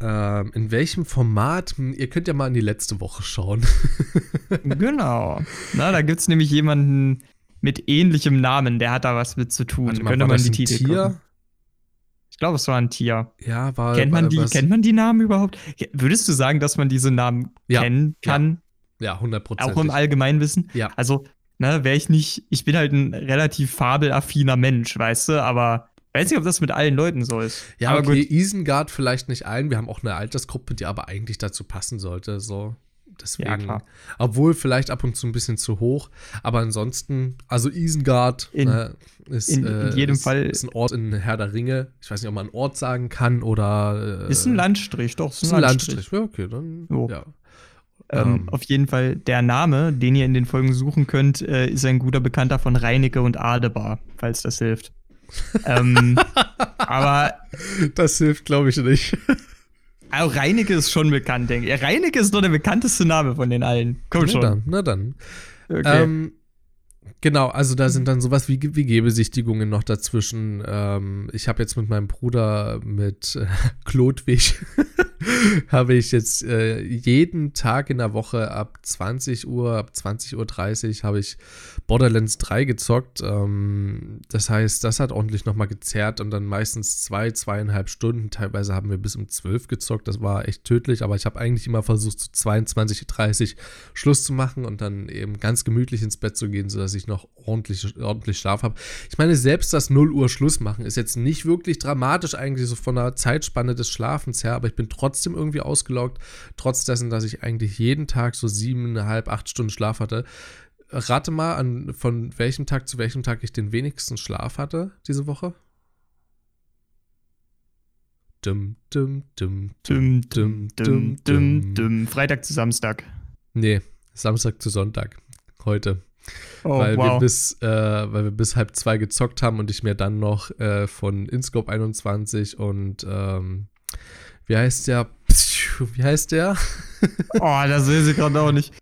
Ähm, in welchem Format? Hm, Ihr könnt ja mal in die letzte Woche schauen. genau. Na, da gibt es nämlich jemanden mit ähnlichem Namen, der hat da was mit zu tun. Mal, Könnte man die Titel Tier? gucken. Ich glaube, es war ein Tier. Ja, war. Kennt man die, was- kennt man die Namen überhaupt? Würdest du sagen, dass man diese Namen Ja, kennen kann? Ja, 100 Auch im Allgemeinwissen? Ja. Also, ne, wäre ich nicht, ich bin halt ein relativ fabelaffiner Mensch, weißt du, aber Weiß nicht, ob das mit allen Leuten so ist. Ja, aber okay, gut. Isengard vielleicht nicht allen. Wir haben auch eine Altersgruppe, die aber eigentlich dazu passen sollte. So. Deswegen, ja, klar. Obwohl vielleicht ab und zu ein bisschen zu hoch. Aber ansonsten, also Isengard in, äh, ist, in, in äh, jedem ist, Fall. ist ein Ort in Herr der Ringe. Ich weiß nicht, ob man einen Ort sagen kann oder. Äh, ist ein Landstrich, doch. Ist ein, ein Landstrich. Landstrich. Ja, okay, dann. So. Ja. Ähm, ähm, auf jeden Fall, der Name, den ihr in den Folgen suchen könnt, äh, ist ein guter Bekannter von Reinecke und Adebar, falls das hilft. ähm, aber. Das hilft, glaube ich, nicht. Also Reinecke ist schon bekannt, denke ich. Reinecke ist doch der bekannteste Name von den allen. Komm schon. Na dann, na dann. Okay. Ähm, Genau, also da sind dann sowas wie Wiegebesichtigungen noch dazwischen. Ähm, ich habe jetzt mit meinem Bruder, mit äh, Klodwig, habe ich jetzt äh, jeden Tag in der Woche ab 20 Uhr, ab 20.30 Uhr habe ich Borderlands 3 gezockt. Ähm, das heißt, das hat ordentlich nochmal gezerrt und dann meistens zwei, zweieinhalb Stunden. Teilweise haben wir bis um 12 gezockt. Das war echt tödlich, aber ich habe eigentlich immer versucht, zu so 22.30 Schluss zu machen und dann eben ganz gemütlich ins Bett zu gehen, sodass ich noch ordentlich, ordentlich Schlaf habe. Ich meine, selbst das 0 Uhr Schluss machen ist jetzt nicht wirklich dramatisch eigentlich so von der Zeitspanne des Schlafens her, aber ich bin trotzdem irgendwie ausgelaugt, trotz dessen, dass ich eigentlich jeden Tag so siebeneinhalb, acht Stunden Schlaf hatte. Rate mal, an, von welchem Tag zu welchem Tag ich den wenigsten Schlaf hatte diese Woche. Dum, dum, dum, dum, dum, dum, dum, dum. Freitag zu Samstag. Nee, Samstag zu Sonntag. Heute. Oh, weil, wow. wir bis, äh, weil wir bis halb zwei gezockt haben und ich mir dann noch äh, von Inscope 21 und ähm, wie heißt der? Wie heißt der? Oh, da sehe ich gerade auch nicht.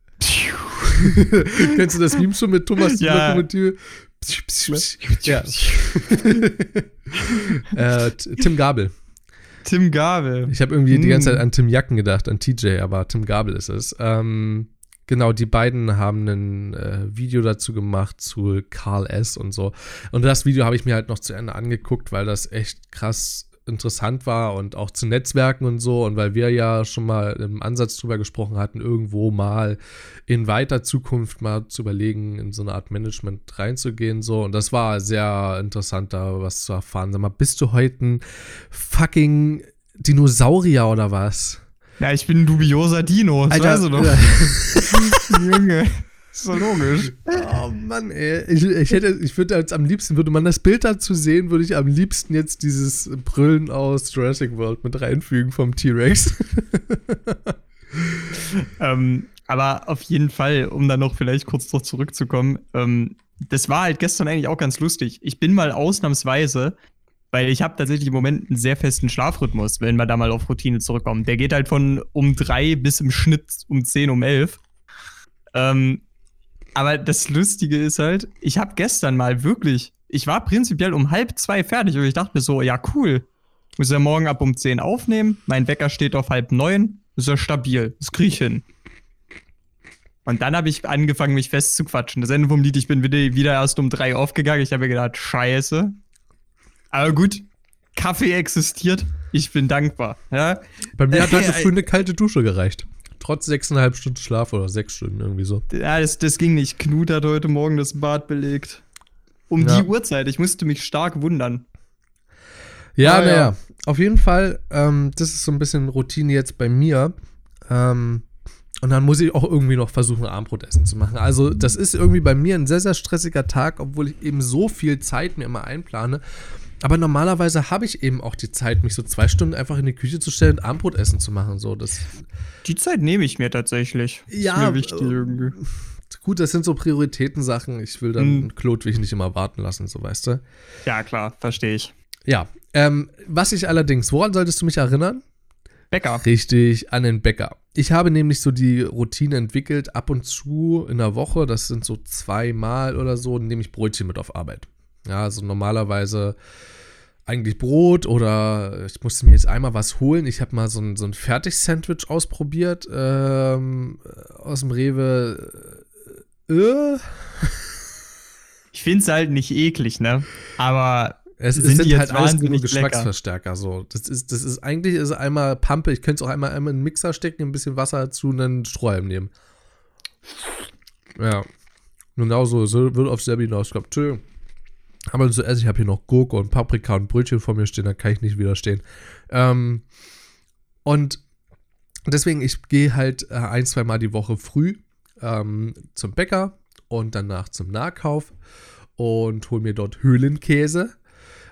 Kennst du das Meme schon mit Thomas die ja. Lokomotive? ja. äh, Tim Gabel. Tim Gabel. Ich habe irgendwie mm. die ganze Zeit hm. an Tim Jacken gedacht, an TJ, aber Tim Gabel ist es. Ähm, Genau, die beiden haben ein äh, Video dazu gemacht zu Carl S. und so. Und das Video habe ich mir halt noch zu Ende angeguckt, weil das echt krass interessant war und auch zu Netzwerken und so. Und weil wir ja schon mal im Ansatz drüber gesprochen hatten, irgendwo mal in weiter Zukunft mal zu überlegen, in so eine Art Management reinzugehen. So. Und das war sehr interessant, da was zu erfahren. Sag mal, bist du heute ein fucking Dinosaurier oder was? Ja, ich bin ein dubioser Dino, das Alter, weißt du doch. Junge. Ist so logisch. Oh Mann, ey. Ich, ich hätte, ich würde jetzt am liebsten, würde man das Bild dazu sehen, würde ich am liebsten jetzt dieses Brüllen aus Jurassic World mit reinfügen vom T-Rex. ähm, aber auf jeden Fall, um da noch vielleicht kurz drauf zurückzukommen, ähm, das war halt gestern eigentlich auch ganz lustig. Ich bin mal ausnahmsweise weil ich habe tatsächlich im Moment einen sehr festen Schlafrhythmus, wenn wir da mal auf Routine zurückkommen. Der geht halt von um drei bis im Schnitt um zehn, um elf. Ähm, aber das Lustige ist halt, ich habe gestern mal wirklich, ich war prinzipiell um halb zwei fertig und ich dachte mir so, ja cool, muss ja morgen ab um zehn aufnehmen, mein Wecker steht auf halb neun, ist ja stabil, das krieg ich hin. Und dann habe ich angefangen, mich festzuquatschen. Das Ende vom Lied, ich bin wieder, erst um drei aufgegangen. Ich habe mir gedacht, scheiße, aber gut, Kaffee existiert. Ich bin dankbar. Ja? Bei mir hat heute früh eine kalte Dusche gereicht. Trotz sechseinhalb Stunden Schlaf oder sechs Stunden irgendwie so. Ja, das, das ging nicht. Knut hat heute Morgen das Bad belegt. Um ja. die Uhrzeit. Ich musste mich stark wundern. Ja, naja. Ja. Auf jeden Fall, ähm, das ist so ein bisschen Routine jetzt bei mir. Ähm, und dann muss ich auch irgendwie noch versuchen, Abendbrotessen zu machen. Also, das ist irgendwie bei mir ein sehr, sehr stressiger Tag, obwohl ich eben so viel Zeit mir immer einplane. Aber normalerweise habe ich eben auch die Zeit, mich so zwei Stunden einfach in die Küche zu stellen und Abendbrotessen zu machen. So, das die Zeit nehme ich mir tatsächlich. Ja, ist mir wichtig äh, irgendwie. Gut, das sind so Prioritätensachen. Ich will dann hm. Klotwig nicht immer warten lassen, so weißt du. Ja, klar, verstehe ich. Ja. Ähm, was ich allerdings, woran solltest du mich erinnern? Bäcker. Richtig, an den Bäcker. Ich habe nämlich so die Routine entwickelt, ab und zu in der Woche, das sind so zweimal oder so, nehme ich Brötchen mit auf Arbeit. Ja, also normalerweise eigentlich Brot oder ich musste mir jetzt einmal was holen. Ich habe mal so ein, so ein Fertig-Sandwich ausprobiert ähm, aus dem Rewe. Äh. äh. Ich finde es halt nicht eklig, ne? Aber es, sind, sind halt alles nur Geschmacksverstärker. So. Das, ist, das ist eigentlich ist einmal Pampe. Ich könnte es auch einmal, einmal in den Mixer stecken, ein bisschen Wasser dazu und dann Strohhalm nehmen. Ja. Genau so, so wird auf selber hinauskommen. Entschuldigung. Aber so esse ich habe hier noch Gurke und Paprika und Brötchen vor mir stehen, da kann ich nicht widerstehen. Ähm, und deswegen, ich gehe halt äh, ein, zwei Mal die Woche früh ähm, zum Bäcker und danach zum Nahkauf und hole mir dort Höhlenkäse,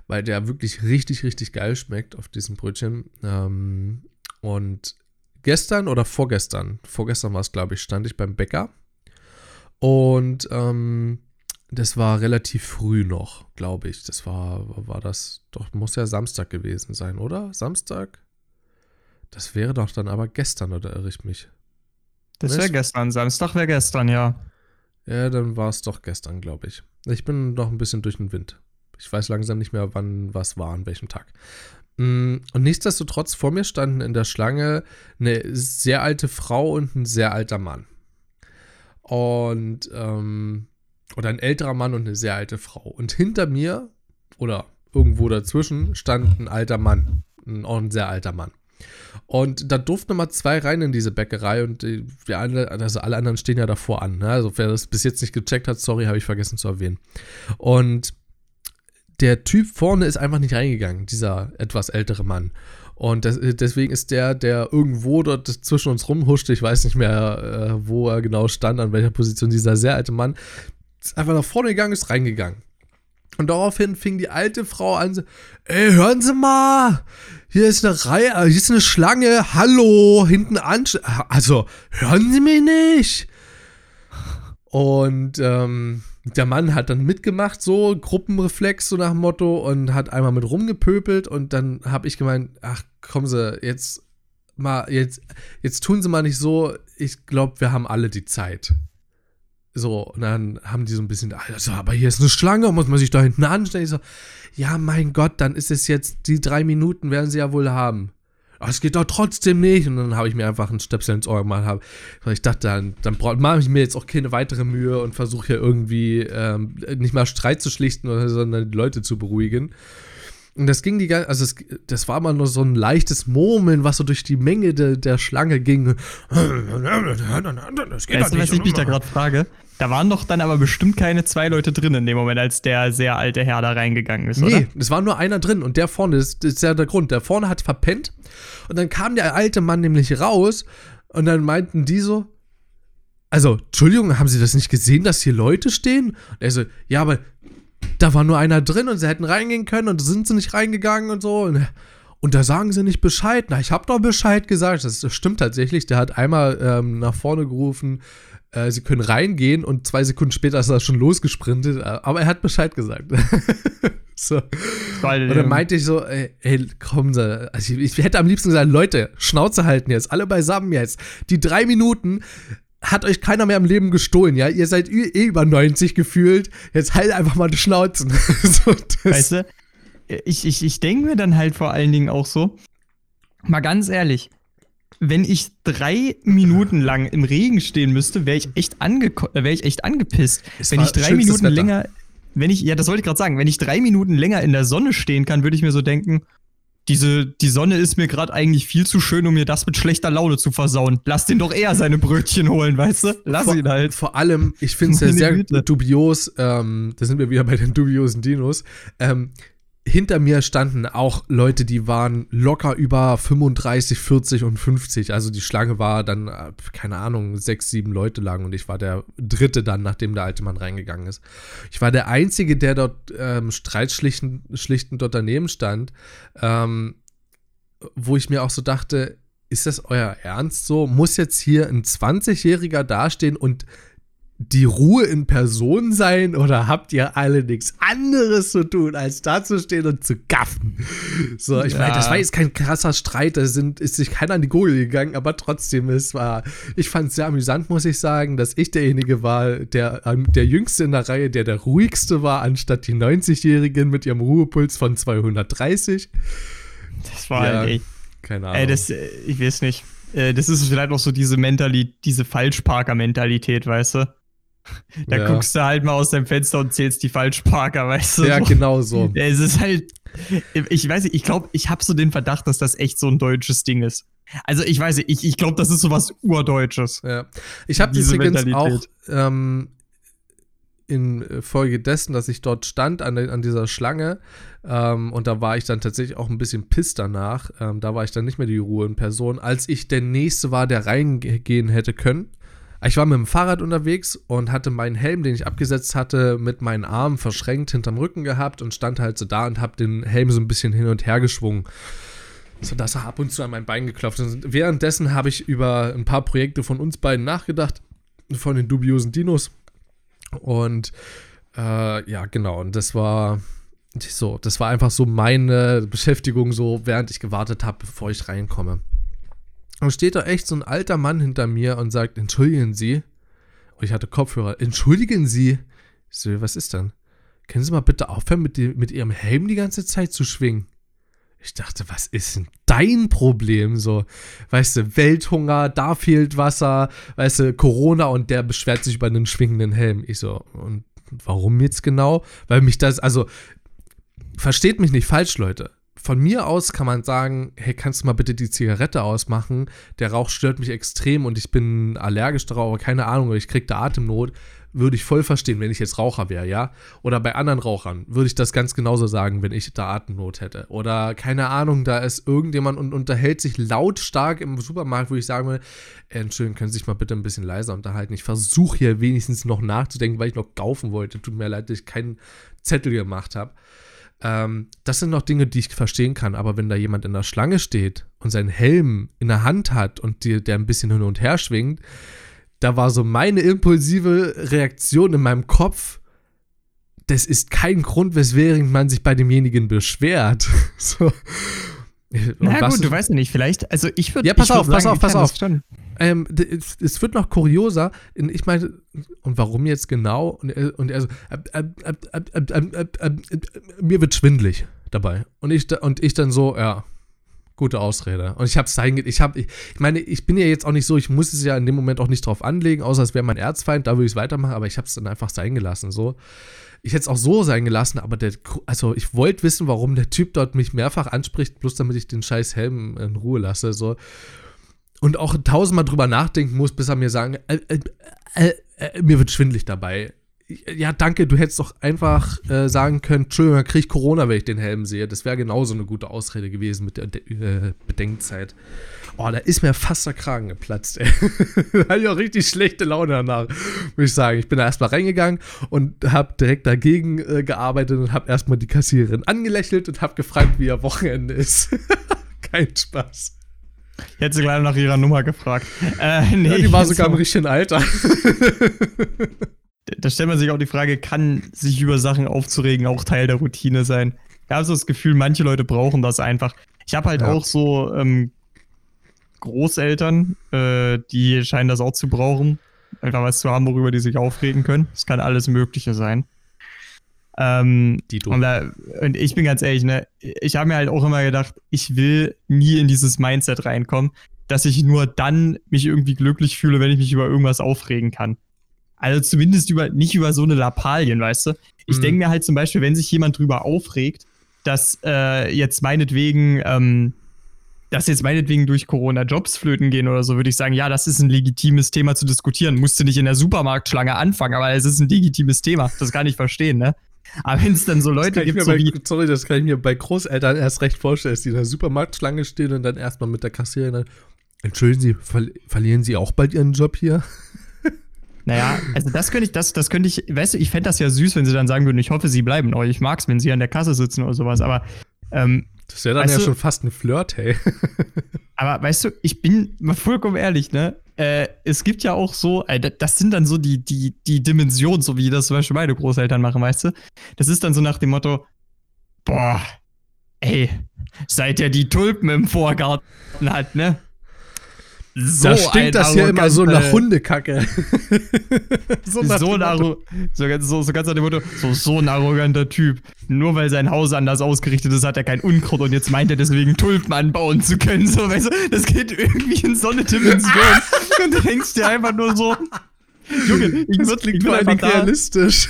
weil der wirklich richtig, richtig geil schmeckt auf diesem Brötchen. Ähm, und gestern oder vorgestern, vorgestern war es, glaube ich, stand ich beim Bäcker und ähm, das war relativ früh noch, glaube ich. Das war, war das, doch, muss ja Samstag gewesen sein, oder? Samstag? Das wäre doch dann aber gestern, oder irre ich mich? Das wäre gestern. Samstag wäre gestern, ja. Ja, dann war es doch gestern, glaube ich. Ich bin noch ein bisschen durch den Wind. Ich weiß langsam nicht mehr, wann was war, an welchem Tag. Mm, und nichtsdestotrotz, vor mir standen in der Schlange eine sehr alte Frau und ein sehr alter Mann. Und, ähm, oder ein älterer Mann und eine sehr alte Frau. Und hinter mir, oder irgendwo dazwischen, stand ein alter Mann. Ein, auch ein sehr alter Mann. Und da durften mal zwei rein in diese Bäckerei und die, die alle, also alle anderen stehen ja davor an. Ne? Also wer das bis jetzt nicht gecheckt hat, sorry, habe ich vergessen zu erwähnen. Und der Typ vorne ist einfach nicht reingegangen, dieser etwas ältere Mann. Und das, deswegen ist der, der irgendwo dort zwischen uns rumhuschte, ich weiß nicht mehr, äh, wo er genau stand, an welcher Position, dieser sehr alte Mann, ist einfach nach vorne gegangen, ist reingegangen. Und daraufhin fing die alte Frau an, ey, hören Sie mal, hier ist eine Reihe, äh, hier ist eine Schlange, hallo, hinten an, also, hören Sie mich nicht? Und ähm, der Mann hat dann mitgemacht, so Gruppenreflex, so nach dem Motto, und hat einmal mit rumgepöpelt und dann habe ich gemeint, ach, kommen Sie, jetzt mal, jetzt, jetzt tun Sie mal nicht so, ich glaube, wir haben alle die Zeit. So, und dann haben die so ein bisschen, also, aber hier ist eine Schlange, muss man sich da hinten anstellen. Ich so, ja, mein Gott, dann ist es jetzt, die drei Minuten werden sie ja wohl haben. Aber es geht doch trotzdem nicht. Und dann habe ich mir einfach einen Stöpsel ins Ohr gemacht. weil ich dachte, dann, dann mache ich mir jetzt auch keine weitere Mühe und versuche hier irgendwie ähm, nicht mal Streit zu schlichten, sondern die Leute zu beruhigen. Und das ging die ganze, also es, das war mal nur so ein leichtes Murmeln, was so durch die Menge de, der Schlange ging. Das geht weißt du, was ich mich da gerade frage? Da waren doch dann aber bestimmt keine zwei Leute drin in dem Moment, als der sehr alte Herr da reingegangen ist, oder? Nee, es war nur einer drin und der vorne, das, das ist ja der Grund. Der vorne hat verpennt und dann kam der alte Mann nämlich raus und dann meinten die so, also, Entschuldigung, haben Sie das nicht gesehen, dass hier Leute stehen? Und er so, ja, aber da war nur einer drin und sie hätten reingehen können und sind sie nicht reingegangen und so. Und, und da sagen sie nicht Bescheid. Na, ich habe doch Bescheid gesagt. Das, das, stimmt tatsächlich. Der hat einmal ähm, nach vorne gerufen, äh, sie können reingehen und zwei Sekunden später ist er schon losgesprintet, aber er hat Bescheid gesagt. so. und dann meinte ich so, ey, ey kommen Sie, also ich, ich, hätte am liebsten gesagt, Leute, Schnauze halten jetzt, alle beisammen jetzt. Die drei Minuten hat euch keiner mehr im Leben gestohlen, ja? Ihr seid eh über 90 gefühlt, jetzt halt einfach mal die Schnauzen. so, weißt du, ich, ich, ich denke mir dann halt vor allen Dingen auch so, mal ganz ehrlich, wenn ich drei Minuten lang im Regen stehen müsste, wäre ich echt ange wäre ich echt angepisst. Es wenn ich drei Minuten Wetter. länger, wenn ich, ja, das wollte ich gerade sagen, wenn ich drei Minuten länger in der Sonne stehen kann, würde ich mir so denken, diese, die Sonne ist mir gerade eigentlich viel zu schön, um mir das mit schlechter Laune zu versauen. Lass den doch eher seine Brötchen holen, weißt du? Lass vor, ihn halt. Vor allem, ich finde es ja sehr Güte. dubios, ähm, da sind wir wieder bei den dubiosen Dinos, ähm, hinter mir standen auch Leute, die waren locker über 35, 40 und 50. Also die Schlange war dann, äh, keine Ahnung, sechs, sieben Leute lang und ich war der dritte dann, nachdem der alte Mann reingegangen ist. Ich war der Einzige, der dort ähm, streitschlichtend schlichtend dort daneben stand, ähm, wo ich mir auch so dachte, ist das euer Ernst so? Muss jetzt hier ein 20-Jähriger dastehen und die Ruhe in Person sein oder habt ihr alle nichts anderes zu tun, als da zu stehen und zu gaffen? So, ich ja. meine, das war jetzt kein krasser Streit, da sind, ist sich keiner an die Gurgel gegangen, aber trotzdem, es war, ich fand es sehr amüsant, muss ich sagen, dass ich derjenige war, der, der Jüngste in der Reihe, der der ruhigste war, anstatt die 90-Jährigen mit ihrem Ruhepuls von 230. Das war ja, halt echt. Keine Ahnung. Ey, das, äh, ich weiß nicht. Äh, das ist vielleicht auch so diese Mentalität, diese Falschparker-Mentalität, weißt du? Da ja. guckst du halt mal aus deinem Fenster und zählst die Falschparker, weißt du? Ja, genau so. Es ist halt, ich weiß nicht, ich glaube, ich habe so den Verdacht, dass das echt so ein deutsches Ding ist. Also ich weiß nicht, ich, ich glaube, das ist so was Urdeutsches. Ja. Ich habe übrigens auch ähm, infolgedessen, dass ich dort stand an, an dieser Schlange ähm, und da war ich dann tatsächlich auch ein bisschen piss danach. Ähm, da war ich dann nicht mehr die Ruhe in Person, als ich der Nächste war, der reingehen hätte können. Ich war mit dem Fahrrad unterwegs und hatte meinen Helm, den ich abgesetzt hatte, mit meinen Armen verschränkt hinterm Rücken gehabt und stand halt so da und habe den Helm so ein bisschen hin und her geschwungen sodass er ab und zu an mein Bein geklopft ist. Währenddessen habe ich über ein paar Projekte von uns beiden nachgedacht, von den dubiosen Dinos. Und äh, ja, genau. Und das war so, das war einfach so meine Beschäftigung, so während ich gewartet habe, bevor ich reinkomme. Und steht da echt so ein alter Mann hinter mir und sagt: Entschuldigen Sie. Und ich hatte Kopfhörer. Entschuldigen Sie. Ich so, was ist denn? Können Sie mal bitte aufhören, mit, die, mit Ihrem Helm die ganze Zeit zu schwingen? Ich dachte, was ist denn dein Problem? So, weißt du, Welthunger, da fehlt Wasser, weißt du, Corona und der beschwert sich über einen schwingenden Helm. Ich so, und warum jetzt genau? Weil mich das, also, versteht mich nicht falsch, Leute. Von mir aus kann man sagen, hey, kannst du mal bitte die Zigarette ausmachen? Der Rauch stört mich extrem und ich bin allergisch darauf, keine Ahnung, ich krieg da Atemnot würde ich voll verstehen, wenn ich jetzt Raucher wäre, ja. Oder bei anderen Rauchern würde ich das ganz genauso sagen, wenn ich da Atemnot hätte. Oder keine Ahnung, da ist irgendjemand und unterhält sich lautstark im Supermarkt, wo ich sagen würde, äh, Entschuldigung, können Sie sich mal bitte ein bisschen leiser unterhalten. Ich versuche hier wenigstens noch nachzudenken, weil ich noch kaufen wollte. Tut mir leid, dass ich keinen Zettel gemacht habe. Ähm, das sind noch Dinge, die ich verstehen kann, aber wenn da jemand in der Schlange steht und seinen Helm in der Hand hat und die, der ein bisschen hin und her schwingt, da war so meine impulsive Reaktion in meinem Kopf. Das ist kein Grund, weswegen man sich bei demjenigen beschwert. so. Na gut, du weißt ja nicht, vielleicht, also ich würde. Ja, pass auf, pass auf, pass auf. Ähm, es wird noch kurioser. Ich meine, und warum jetzt genau? Und er, und er so, mir wird schwindlig dabei. Und ich, und ich dann so, ja, Gute Ausrede. Und ich habe es ich habe, ich, ich, meine, ich bin ja jetzt auch nicht so, ich muss es ja in dem Moment auch nicht drauf anlegen, außer es wäre mein Erzfeind, da würde ich es weitermachen, aber ich habe es dann einfach sein gelassen, so. Ich hätte es auch so sein gelassen, aber der, also ich wollte wissen, warum der Typ dort mich mehrfach anspricht, bloß damit ich den scheiß Helm in Ruhe lasse, so. Und auch tausendmal drüber nachdenken muss, bis er mir sagen, äh, äh, äh, äh mir wird schwindlig dabei ja, danke, du hättest doch einfach äh, sagen können, Entschuldigung, dann krieg ich Corona, wenn ich den Helm sehe. Das wäre genauso eine gute Ausrede gewesen mit der De äh, Bedenkzeit. Oh, da ist mir fast der Kragen geplatzt, ey. da hatte ich auch richtig schlechte Laune danach, muss ich sagen. Ich bin da erstmal reingegangen und habe direkt dagegen äh, gearbeitet und habe erstmal die Kassiererin angelächelt und habe gefragt, wie ihr Wochenende ist. Kein Spaß. Ich hätte sie gleich nach ihrer Nummer gefragt. Äh, nee, ja, die war sogar im richtigen Alter da stellt man sich auch die Frage, kann sich über Sachen aufzuregen auch Teil der Routine sein? Ich habe so das Gefühl, manche Leute brauchen das einfach. Ich habe halt ja. auch so ähm, Großeltern, äh, die scheinen das auch zu brauchen. Einfach was zu haben, worüber die sich aufregen können. Das kann alles Mögliche sein. Ähm, die und, da, und ich bin ganz ehrlich, ne, ich habe mir halt auch immer gedacht, ich will nie in dieses Mindset reinkommen, dass ich nur dann mich irgendwie glücklich fühle, wenn ich mich über irgendwas aufregen kann. Also zumindest über, nicht über so eine Lappalien, weißt du? Ich mhm. denke mir halt zum Beispiel, wenn sich jemand drüber aufregt, dass äh, jetzt meinetwegen, ähm, dass jetzt meinetwegen durch Corona Jobs flöten gehen oder so, würde ich sagen, ja, das ist ein legitimes Thema zu diskutieren. Musste nicht in der Supermarktschlange anfangen, aber es ist ein legitimes Thema. Das kann ich verstehen, ne? Aber wenn es dann so Leute gibt, so bei, wie. Sorry, das kann ich mir bei Großeltern erst recht vorstellen, dass die in der Supermarktschlange stehen und dann erstmal mit der Kassiererin. Entschuldigen Sie, ver verlieren Sie auch bald Ihren Job hier? Naja, also das könnte ich, das, das könnte ich, weißt du, ich fände das ja süß, wenn sie dann sagen würden, ich hoffe, sie bleiben euch. Ich mag es, wenn sie an der Kasse sitzen oder sowas, aber ähm, das wäre dann ja du, schon fast ein Flirt, hey. aber weißt du, ich bin mal vollkommen ehrlich, ne? Äh, es gibt ja auch so, äh, das sind dann so die, die, die Dimensionen, so wie das zum Beispiel meine Großeltern machen, weißt du? Das ist dann so nach dem Motto, boah, ey, seit er die Tulpen im Vorgarten hat, ne? So da stinkt das hier immer so nach Hundekacke. so, nach so, ein Arro so, so, so ganz nach dem Motto, so, so ein arroganter Typ. Nur weil sein Haus anders ausgerichtet ist, hat er kein Unkraut und jetzt meint er deswegen Tulpen anbauen zu können. So, weißt du, das geht irgendwie in so eine Dimension. und du denkst dir einfach nur so, Junge, ich würde würd, würd einfach realistisch.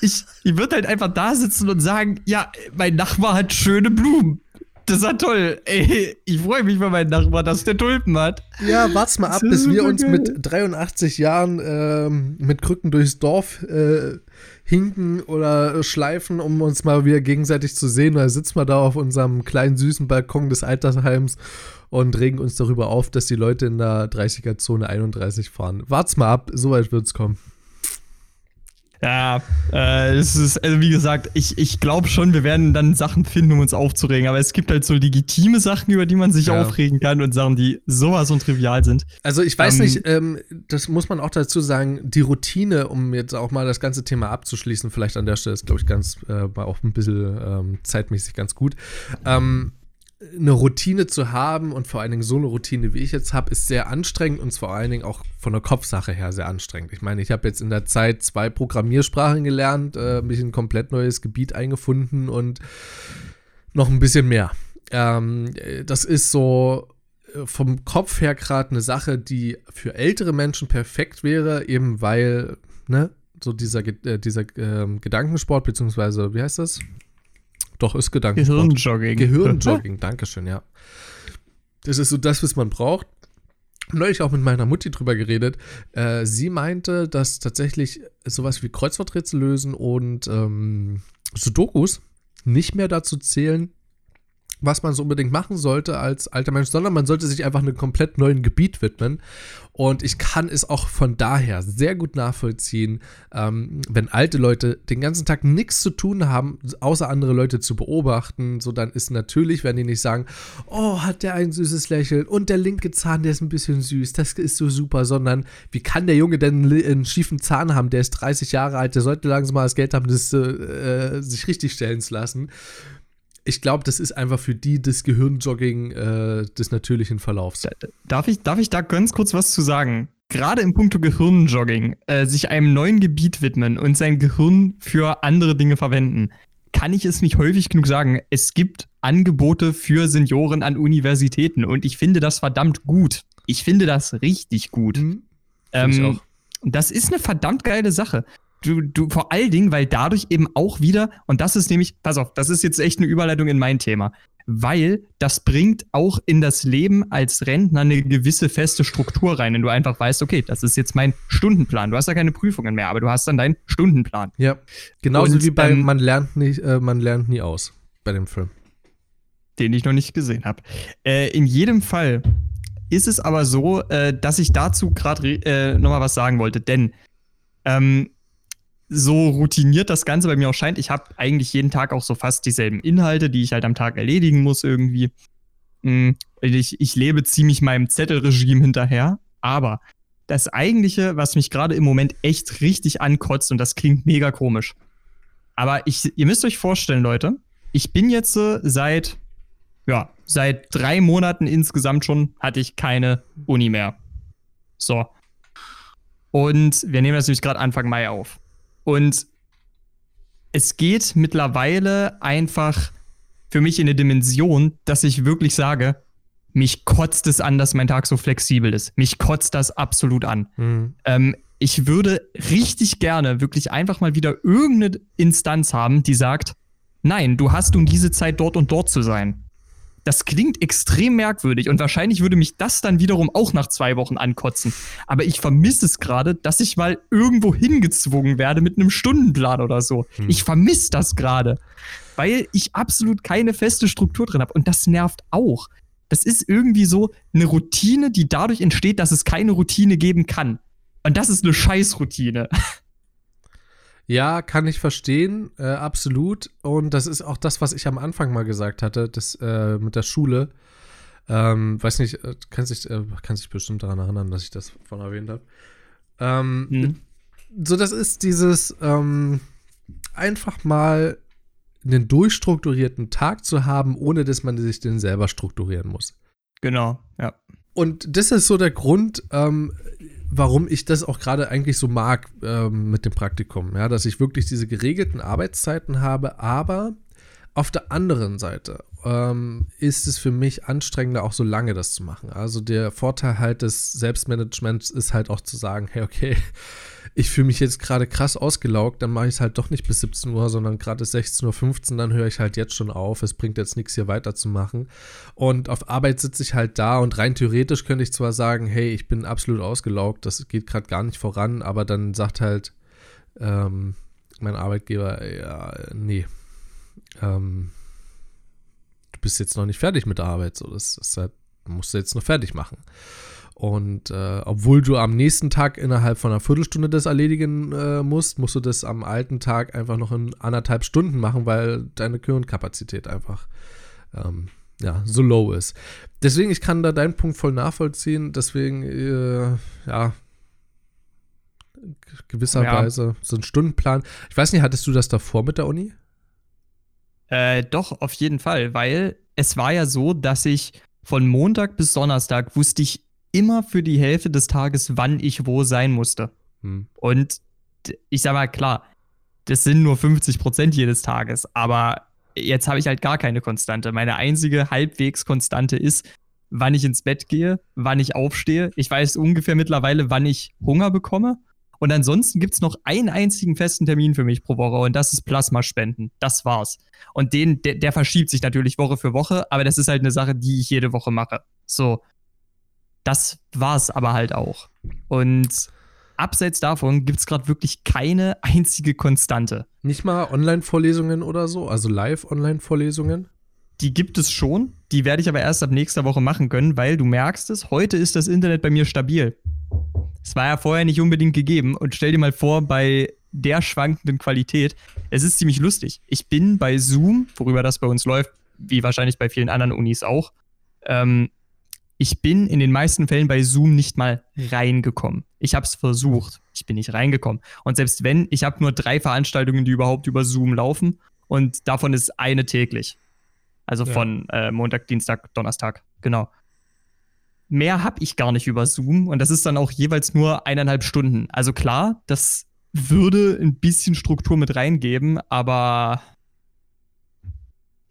ich, ich würde halt einfach da sitzen und sagen, ja, mein Nachbar hat schöne Blumen das war toll. Ey, ich freue mich bei meinem Nachbarn, dass der Tulpen hat. Ja, wart's mal ab, bis wir uns geil. mit 83 Jahren ähm, mit Krücken durchs Dorf äh, hinken oder schleifen, um uns mal wieder gegenseitig zu sehen. Da sitzen wir da auf unserem kleinen süßen Balkon des Altersheims und regen uns darüber auf, dass die Leute in der 30er-Zone 31 fahren. Wart's mal ab, soweit wird's kommen. Ja, äh, es ist, also wie gesagt, ich, ich glaube schon, wir werden dann Sachen finden, um uns aufzuregen. Aber es gibt halt so legitime Sachen, über die man sich ja. aufregen kann und Sachen, die sowas und trivial sind. Also ich weiß ähm, nicht, ähm, das muss man auch dazu sagen, die Routine, um jetzt auch mal das ganze Thema abzuschließen, vielleicht an der Stelle ist, glaube ich, ganz, äh, auch ein bisschen ähm, zeitmäßig ganz gut. Ähm, eine Routine zu haben und vor allen Dingen so eine Routine, wie ich jetzt habe, ist sehr anstrengend und vor allen Dingen auch von der Kopfsache her sehr anstrengend. Ich meine, ich habe jetzt in der Zeit zwei Programmiersprachen gelernt, äh, mich in ein komplett neues Gebiet eingefunden und noch ein bisschen mehr. Ähm, das ist so äh, vom Kopf her gerade eine Sache, die für ältere Menschen perfekt wäre, eben weil, ne, so dieser, äh, dieser äh, Gedankensport, beziehungsweise, wie heißt das? Doch, ist Gedankensport. Gehirnjogging. Gehirnjogging, Dankeschön, ja. Das ist so das, was man braucht. Neulich auch mit meiner Mutti drüber geredet. Äh, sie meinte, dass tatsächlich sowas wie Kreuzworträtsel lösen und ähm, Sudokus nicht mehr dazu zählen, was man so unbedingt machen sollte als alter Mensch, sondern man sollte sich einfach einem komplett neuen Gebiet widmen. Und ich kann es auch von daher sehr gut nachvollziehen, ähm, wenn alte Leute den ganzen Tag nichts zu tun haben, außer andere Leute zu beobachten, so dann ist natürlich, wenn die nicht sagen, oh, hat der ein süßes Lächeln und der linke Zahn, der ist ein bisschen süß, das ist so super, sondern wie kann der Junge denn einen schiefen Zahn haben, der ist 30 Jahre alt, der sollte langsam mal das Geld haben, das äh, sich richtig stellen zu lassen ich glaube, das ist einfach für die das Gehirnjogging äh, des natürlichen Verlaufs. Darf ich, darf ich da ganz kurz was zu sagen? Gerade im Punkto Gehirnjogging, äh, sich einem neuen Gebiet widmen und sein Gehirn für andere Dinge verwenden, kann ich es nicht häufig genug sagen. Es gibt Angebote für Senioren an Universitäten und ich finde das verdammt gut. Ich finde das richtig gut. Mhm. Ähm, das ist eine verdammt geile Sache. Du, du, vor allen Dingen, weil dadurch eben auch wieder, und das ist nämlich, pass auf, das ist jetzt echt eine Überleitung in mein Thema, weil das bringt auch in das Leben als Rentner eine gewisse feste Struktur rein, wenn du einfach weißt, okay, das ist jetzt mein Stundenplan. Du hast ja keine Prüfungen mehr, aber du hast dann deinen Stundenplan. Ja, genauso und, wie bei ähm, man lernt nicht, äh, man lernt nie aus bei dem Film. Den ich noch nicht gesehen habe. Äh, in jedem Fall ist es aber so, äh, dass ich dazu gerade äh, nochmal was sagen wollte, denn ähm, so routiniert das Ganze bei mir auch scheint, ich habe eigentlich jeden Tag auch so fast dieselben Inhalte, die ich halt am Tag erledigen muss irgendwie. Hm, ich, ich lebe ziemlich meinem Zettelregime hinterher, aber das eigentliche, was mich gerade im Moment echt richtig ankotzt, und das klingt mega komisch. Aber ich, ihr müsst euch vorstellen, Leute, ich bin jetzt äh, seit, ja, seit drei Monaten insgesamt schon, hatte ich keine Uni mehr. So. Und wir nehmen das nämlich gerade Anfang Mai auf. Und es geht mittlerweile einfach für mich in eine Dimension, dass ich wirklich sage, mich kotzt es an, dass mein Tag so flexibel ist. Mich kotzt das absolut an. Mhm. Ähm, ich würde richtig gerne wirklich einfach mal wieder irgendeine Instanz haben, die sagt, nein, du hast um diese Zeit dort und dort zu sein. Das klingt extrem merkwürdig und wahrscheinlich würde mich das dann wiederum auch nach zwei Wochen ankotzen. Aber ich vermisse es gerade, dass ich mal irgendwo hingezwungen werde mit einem Stundenplan oder so. Hm. Ich vermisse das gerade, weil ich absolut keine feste Struktur drin habe und das nervt auch. Das ist irgendwie so eine Routine, die dadurch entsteht, dass es keine Routine geben kann. Und das ist eine Scheißroutine. Ja, kann ich verstehen, äh, absolut. Und das ist auch das, was ich am Anfang mal gesagt hatte, das äh, mit der Schule. Ähm, weiß nicht, äh, kannst dich, äh, kannst dich bestimmt daran erinnern, dass ich das von erwähnt habe. Ähm, mhm. So, das ist dieses ähm, einfach mal einen durchstrukturierten Tag zu haben, ohne dass man sich den selber strukturieren muss. Genau, ja. Und das ist so der Grund, ähm, warum ich das auch gerade eigentlich so mag ähm, mit dem Praktikum. Ja, dass ich wirklich diese geregelten Arbeitszeiten habe, aber Auf der anderen Seite ähm, ist es für mich anstrengender, auch so lange das zu machen. Also der Vorteil halt des Selbstmanagements ist halt auch zu sagen, hey, okay, ich fühle mich jetzt gerade krass ausgelaugt, dann mache ich es halt doch nicht bis 17 Uhr, sondern gerade 16.15 Uhr, dann höre ich halt jetzt schon auf. Es bringt jetzt nichts, hier weiterzumachen. Und auf Arbeit sitze ich halt da und rein theoretisch könnte ich zwar sagen, hey, ich bin absolut ausgelaugt, das geht gerade gar nicht voran, aber dann sagt halt ähm, mein Arbeitgeber, ja, nee, ähm, du bist jetzt noch nicht fertig mit der Arbeit, so, das ist halt, musst du jetzt noch fertig machen. Und äh, obwohl du am nächsten Tag innerhalb von einer Viertelstunde das erledigen äh, musst, musst du das am alten Tag einfach noch in anderthalb Stunden machen, weil deine Gehirnkapazität einfach ähm, ja, so low ist. Deswegen, ich kann da deinen Punkt voll nachvollziehen. Deswegen, äh, ja, gewisserweise ja. so ein Stundenplan. Ich weiß nicht, hattest du das davor mit der Uni? Äh, doch, auf jeden Fall, weil es war ja so, dass ich von Montag bis Donnerstag wusste ich immer für die Hälfte des Tages, wann ich wo sein musste. Hm. Und ich sag mal, klar, das sind nur 50 Prozent jedes Tages, aber jetzt habe ich halt gar keine Konstante. Meine einzige halbwegs Konstante ist, wann ich ins Bett gehe, wann ich aufstehe. Ich weiß ungefähr mittlerweile, wann ich Hunger bekomme. Und ansonsten gibt es noch einen einzigen festen Termin für mich pro Woche und das ist Plasmaspenden. Das war's. Und den, der, der verschiebt sich natürlich Woche für Woche, aber das ist halt eine Sache, die ich jede Woche mache. So das war es aber halt auch. Und abseits davon gibt es gerade wirklich keine einzige Konstante. Nicht mal Online-Vorlesungen oder so, also Live-Online-Vorlesungen? Die gibt es schon, die werde ich aber erst ab nächster Woche machen können, weil du merkst es, heute ist das Internet bei mir stabil. Es war ja vorher nicht unbedingt gegeben und stell dir mal vor, bei der schwankenden Qualität, es ist ziemlich lustig. Ich bin bei Zoom, worüber das bei uns läuft, wie wahrscheinlich bei vielen anderen Unis auch, ähm, ich bin in den meisten Fällen bei Zoom nicht mal reingekommen. Ich habe es versucht, ich bin nicht reingekommen. Und selbst wenn, ich habe nur drei Veranstaltungen, die überhaupt über Zoom laufen und davon ist eine täglich. Also ja. von äh, Montag, Dienstag, Donnerstag, genau. Mehr habe ich gar nicht über Zoom und das ist dann auch jeweils nur eineinhalb Stunden. Also klar, das würde ein bisschen Struktur mit reingeben, aber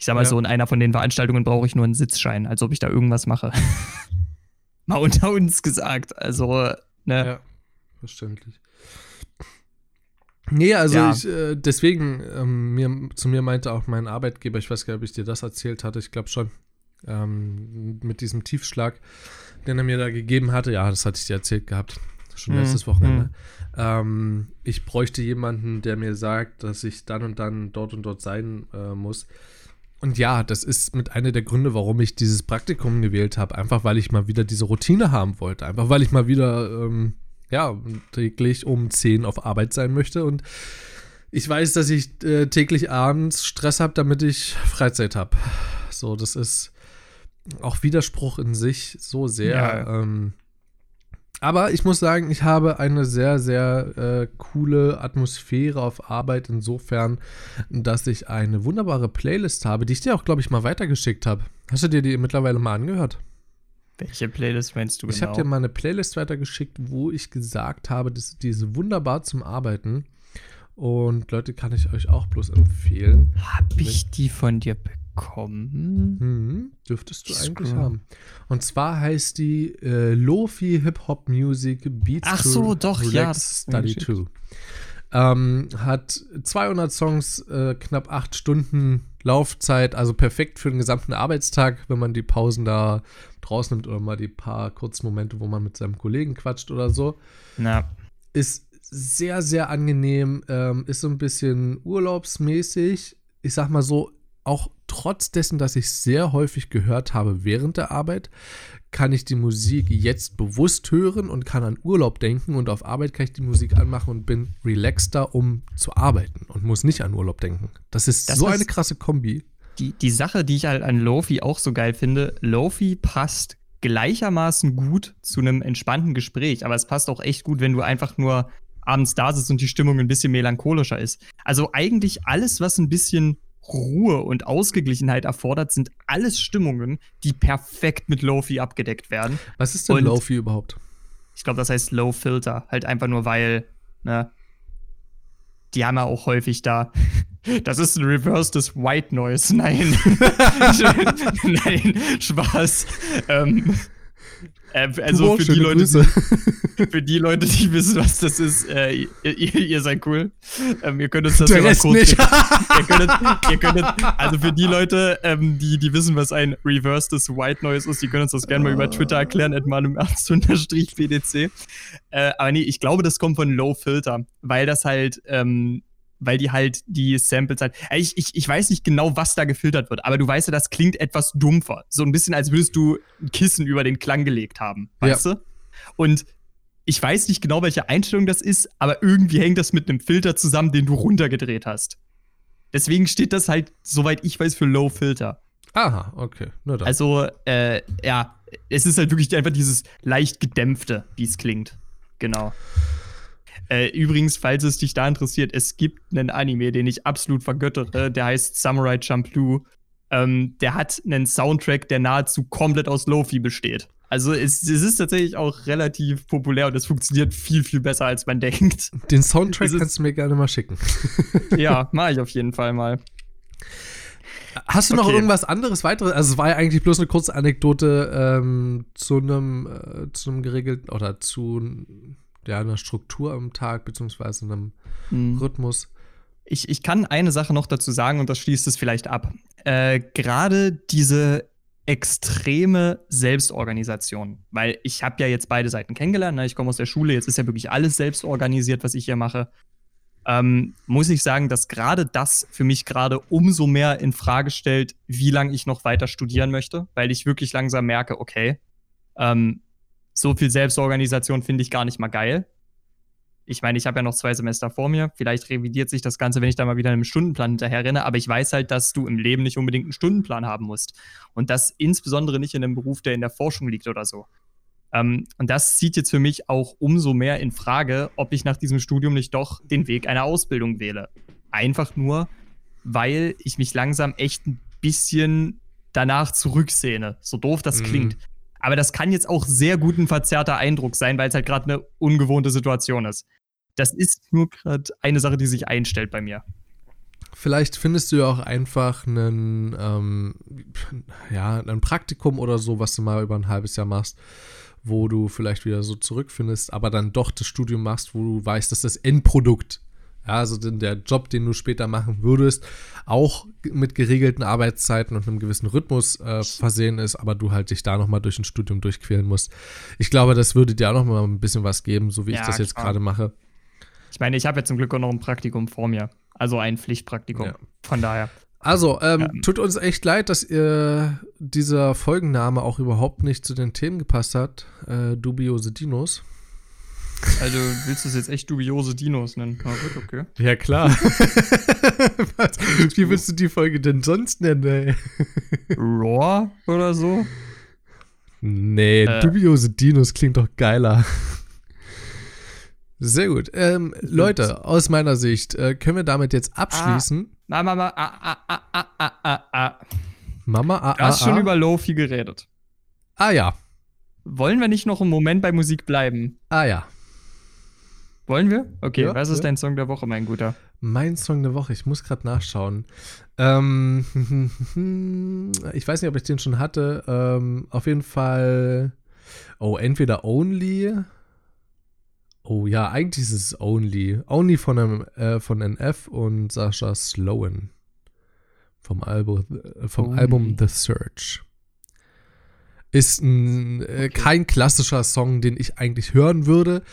ich sag mal ja. so, in einer von den Veranstaltungen brauche ich nur einen Sitzschein, als ob ich da irgendwas mache. mal unter uns gesagt. Also, ne? Ja, verständlich. Nee, also ja. ich, äh, deswegen, ähm, mir, zu mir meinte auch mein Arbeitgeber, ich weiß gar nicht, ob ich dir das erzählt hatte, ich glaube schon, ähm, mit diesem Tiefschlag, den er mir da gegeben hatte, ja, das hatte ich dir erzählt gehabt, schon mhm. letztes Wochenende. Mhm. Ähm, ich bräuchte jemanden, der mir sagt, dass ich dann und dann dort und dort sein äh, muss. Und ja, das ist mit einer der Gründe, warum ich dieses Praktikum gewählt habe. Einfach weil ich mal wieder diese Routine haben wollte. Einfach weil ich mal wieder, ähm, ja, täglich um 10 auf Arbeit sein möchte. Und ich weiß, dass ich äh, täglich abends Stress habe, damit ich Freizeit habe. So, das ist auch Widerspruch in sich so sehr. Ja. Ähm, aber ich muss sagen, ich habe eine sehr, sehr äh, coole Atmosphäre auf Arbeit insofern, dass ich eine wunderbare Playlist habe, die ich dir auch, glaube ich, mal weitergeschickt habe. Hast du dir die mittlerweile mal angehört? Welche Playlist meinst du genau? Ich habe dir mal eine Playlist weitergeschickt, wo ich gesagt habe, dass die ist wunderbar zum Arbeiten. Und Leute, kann ich euch auch bloß empfehlen. Habe ich die von dir bekommen? Bekommen. Mhm, dürftest du ich eigentlich scroll. haben. Und zwar heißt die äh, Lofi Hip Hop Music Beats Ach so, doch, ja. Study 2. Ähm, hat 200 Songs, äh, knapp 8 Stunden Laufzeit, also perfekt für den gesamten Arbeitstag, wenn man die Pausen da draußen nimmt oder mal die paar kurzen Momente, wo man mit seinem Kollegen quatscht oder so. Na. Ist sehr, sehr angenehm, ähm, ist so ein bisschen urlaubsmäßig. Ich sag mal so, auch trotz dessen, dass ich sehr häufig gehört habe während der Arbeit, kann ich die Musik jetzt bewusst hören und kann an Urlaub denken und auf Arbeit kann ich die Musik anmachen und bin relaxter, um zu arbeiten und muss nicht an Urlaub denken. Das ist das so ist eine krasse Kombi. Die, die Sache, die ich halt an Lofi auch so geil finde, Lofi passt gleichermaßen gut zu einem entspannten Gespräch, aber es passt auch echt gut, wenn du einfach nur abends da sitzt und die Stimmung ein bisschen melancholischer ist. Also eigentlich alles, was ein bisschen Ruhe und Ausgeglichenheit erfordert, sind alles Stimmungen, die perfekt mit Lofi abgedeckt werden. Was ist denn Lofi überhaupt? Ich glaube, das heißt Low Filter. Halt einfach nur, weil, ne, die haben ja auch häufig da Das ist ein Reverse des White Noise. Nein. Nein, Spaß. Ähm, äh, also für die, Leute, die, für die Leute, die wissen, was das ist, äh, ihr, ihr, seid cool. Ähm, ihr könnt uns das Der ja mal kurz. nicht. ihr könntet, ihr könntet, also für die Leute, ähm, die, die wissen, was ein Reverse des White Noise ist, die können uns das gerne mal über Twitter erklären, at malum-pdc. Äh, aber nee, ich glaube, das kommt von Low Filter, weil das halt ähm, weil die halt die Samples halt. Ich, ich, ich weiß nicht genau, was da gefiltert wird, aber du weißt ja, das klingt etwas dumpfer. So ein bisschen, als würdest du ein Kissen über den Klang gelegt haben. Weißt ja. du? Und ich weiß nicht genau, welche Einstellung das ist, aber irgendwie hängt das mit einem Filter zusammen, den du runtergedreht hast. Deswegen steht das halt, soweit ich weiß, für Low Filter. Aha, okay. Also, äh, ja, es ist halt wirklich einfach dieses leicht gedämpfte, wie es klingt. Genau. Äh, übrigens, falls es dich da interessiert, es gibt einen Anime, den ich absolut vergöttere, der heißt Samurai Champloo. Ähm, der hat einen Soundtrack, der nahezu komplett aus Lofi besteht. Also es, es, ist tatsächlich auch relativ populär und es funktioniert viel, viel besser, als man denkt. Den Soundtrack kannst du mir gerne mal schicken. ja, mache ich auf jeden Fall mal. Hast du noch okay. irgendwas anderes weiteres? Also es war ja eigentlich bloß eine kurze Anekdote ähm, zu einem äh, zu einem geregelten oder zu ja, einer Struktur am Tag, beziehungsweise einem mhm. Rhythmus. Ich, ich kann eine Sache noch dazu sagen und das schließt es vielleicht ab. Äh, Gerade diese extreme Selbstorganisation, weil ich habe ja jetzt beide Seiten kennengelernt. Ne? Ich komme aus der Schule, jetzt ist ja wirklich alles selbst organisiert, was ich hier mache. Ähm, muss ich sagen, dass gerade das für mich gerade umso mehr in Frage stellt, wie lange ich noch weiter studieren möchte, weil ich wirklich langsam merke, okay, ähm, so viel Selbstorganisation finde ich gar nicht mal geil. Ich meine, ich habe ja noch zwei Semester vor mir. Vielleicht revidiert sich das Ganze, wenn ich da mal wieder einem Stundenplan hinterher renne. Aber ich weiß halt, dass du im Leben nicht unbedingt einen Stundenplan haben musst. Und das insbesondere nicht in einem Beruf, der in der Forschung liegt oder so. Ähm, und das zieht jetzt für mich auch umso mehr in Frage, ob ich nach diesem Studium nicht doch den Weg einer Ausbildung wähle. Einfach nur, weil ich mich langsam echt ein bisschen danach zurücksehne. So doof das mhm. klingt. Aber das kann jetzt auch sehr gut ein verzerrter Eindruck sein, weil es halt gerade eine ungewohnte Situation ist. Das ist nur gerade eine Sache, die sich einstellt bei mir. Vielleicht findest du ja auch einfach einen, ähm, ja, ein Praktikum oder so, was du mal über ein halbes Jahr machst, wo du vielleicht wieder so zurückfindest, aber dann doch das Studium machst, wo du weißt, dass das Endprodukt ja, also der Job, den du später machen würdest, auch mit geregelten Arbeitszeiten und einem gewissen Rhythmus äh, versehen ist, aber du halt dich da nochmal durch ein Studium durchquälen musst. Ich glaube, das würde dir auch nochmal ein bisschen was geben, so wie ja, ich das jetzt gerade mache. Ich meine, ich habe ja zum Glück auch noch ein Praktikum vor mir. Also ein Pflichtpraktikum. Ja. Von daher. Also, ähm, ja. tut uns echt leid, dass ihr dieser Folgenname auch überhaupt nicht zu den Themen gepasst hat. Äh, dubiose Dinos. Also willst du es jetzt echt dubiose Dinos nennen? Na gut, okay. Ja, klar. Was, wie willst du die Folge denn sonst nennen, ey? Raw oder so? Nee, äh. dubiose Dinos klingt doch geiler. Sehr gut. Ähm, Leute, aus meiner Sicht äh, können wir damit jetzt abschließen. Ah, Mama, ah, ah, ah, ah, ah, ah, ah. Mama, ah, Du hast ah, schon ah. über Lofi geredet. Ah ja. Wollen wir nicht noch einen Moment bei Musik bleiben? Ah ja. Wollen wir? Okay, Ja, was ist ja. dein Song der Woche, mein Guter? Mein Song der Woche, ich muss gerade nachschauen. Ähm, ich weiß nicht, ob ich den schon hatte. Ähm, auf jeden Fall. Oh, entweder Only. Oh ja, eigentlich ist es Only. Only von, einem, äh, von NF und Sascha Sloan. Vom, Album, äh, vom Only. Album The Search. Ist ein, äh, Okay. kein klassischer Song, den ich eigentlich hören würde,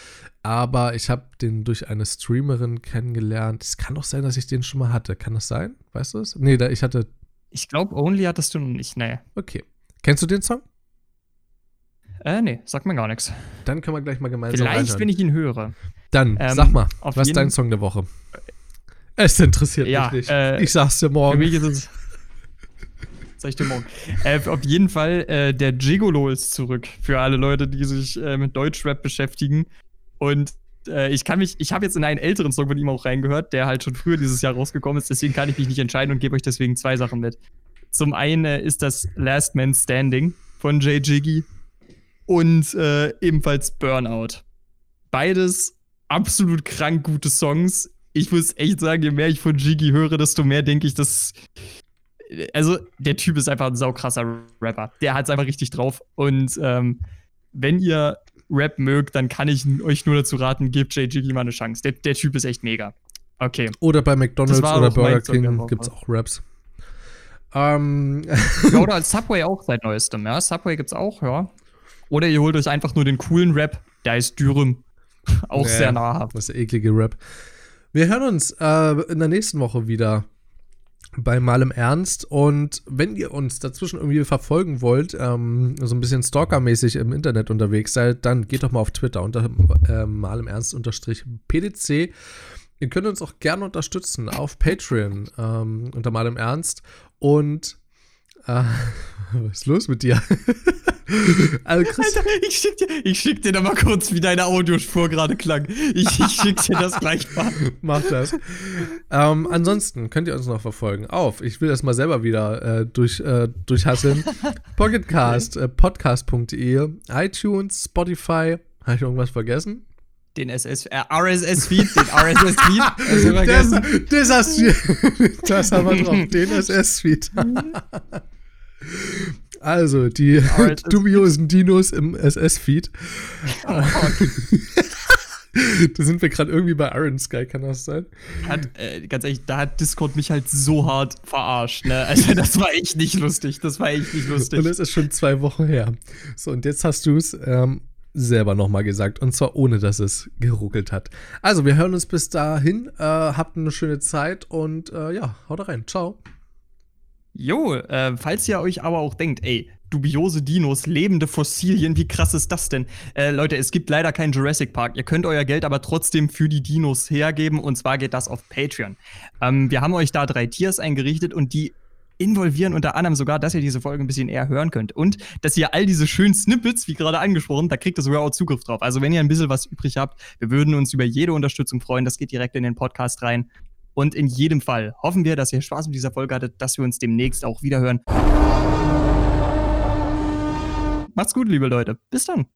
aber ich habe den durch eine Streamerin kennengelernt. Es kann doch sein, dass ich den schon mal hatte. Kann das sein? Weißt du es? Nee, da, ich hatte. Ich glaube, Only hattest du noch nicht. Nee. Okay. Kennst du den Song? Äh, nee, sagt mir gar nichts. Dann können wir gleich mal gemeinsam Vielleicht, reinhören. wenn ich ihn höre. Dann, Ähm, sag mal, was ist dein Song der Woche? Es interessiert Ja, mich nicht. äh, ich sag's dir Für morgen. mich ist es. Sag ich dir morgen. Äh, auf jeden Fall, äh, der Gigolo ist zurück. Für alle Leute, die sich äh, mit Deutschrap beschäftigen. Und äh, ich kann mich, ich habe jetzt in einen älteren Song von ihm auch reingehört, der halt schon früher dieses Jahr rausgekommen ist. Deswegen kann ich mich nicht entscheiden und gebe euch deswegen zwei Sachen mit. Zum einen äh, ist das Last Man Standing von Jay Jiggy und äh, ebenfalls Burnout. Beides absolut krank gute Songs. ich muss echt sagen, je mehr ich von Jiggy höre, desto mehr denke ich, dass. Also, der Typ ist einfach ein saukrasser Rapper. Der hat es einfach richtig drauf. Und ähm, wenn ihr Rap mögt, dann kann ich euch nur dazu raten, gebt Jay Jiggy mal eine Chance. Der, der Typ ist echt mega. Okay. Oder bei McDonalds oder Burger King gibt es auch Raps. Ähm. ja, oder als Subway auch seit neuestem, ja. Subway gibt's auch, ja. Oder ihr holt euch einfach nur den coolen Rap, der ist Dürüm. auch ja, sehr nahrhaft. Das ist der eklige Rap. Wir hören uns äh, in der nächsten Woche wieder bei Mal im Ernst. Und wenn ihr uns dazwischen irgendwie verfolgen wollt, ähm, so ein bisschen stalkermäßig im Internet unterwegs seid, dann geht doch mal auf Twitter unter äh, Mal im Ernst unterstrich PDC. Ihr könnt uns auch gerne unterstützen auf Patreon ähm, unter Mal im Ernst. Und äh, was ist los mit dir? also Alter, ich schick, dir, ich schick dir da mal kurz, wie deine Audiospur gerade klang. Ich, ich schick dir das gleich mal. Mach das. Ähm, ansonsten könnt ihr uns noch verfolgen auf, ich will das mal selber wieder äh, durch, äh, durchhasseln. Pocketcast, äh, podcast.de, iTunes, Spotify. Habe ich irgendwas vergessen? Den SS, äh, RSS-Feed, den RSS-Feed. Das, das hast du, das haben wir drauf, den SS-Feed. Also, die RSS dubiosen Dinos im SS-Feed. Oh, da sind wir gerade irgendwie bei Iron Sky, kann das sein? Hat, äh, ganz ehrlich, da hat Discord mich halt so hart verarscht, ne? Also, das war echt nicht lustig. Das war echt nicht lustig. Und das ist schon zwei Wochen her. So, und jetzt hast du es ähm, selber nochmal gesagt. Und zwar ohne, dass es geruckelt hat. Also, wir hören uns bis dahin. Äh, habt eine schöne Zeit und äh, ja, haut rein. Ciao. Jo, äh, falls ihr euch aber auch denkt, ey, dubiose Dinos, lebende Fossilien, wie krass ist das denn? Äh, Leute, es gibt leider keinen Jurassic Park. Ihr könnt euer Geld aber trotzdem für die Dinos hergeben und zwar geht das auf Patreon. Ähm, wir haben euch da drei Tiers eingerichtet und die involvieren unter anderem sogar, dass ihr diese Folge ein bisschen eher hören könnt. Und dass ihr all diese schönen Snippets, wie gerade angesprochen, da kriegt ihr sogar auch Zugriff drauf. Also wenn ihr ein bisschen was übrig habt, wir würden uns über jede Unterstützung freuen. Das geht direkt in den Podcast rein. Und in jedem Fall hoffen wir, dass ihr Spaß mit dieser Folge hattet, dass wir uns demnächst auch wieder hören. Macht's gut, liebe Leute. Bis dann.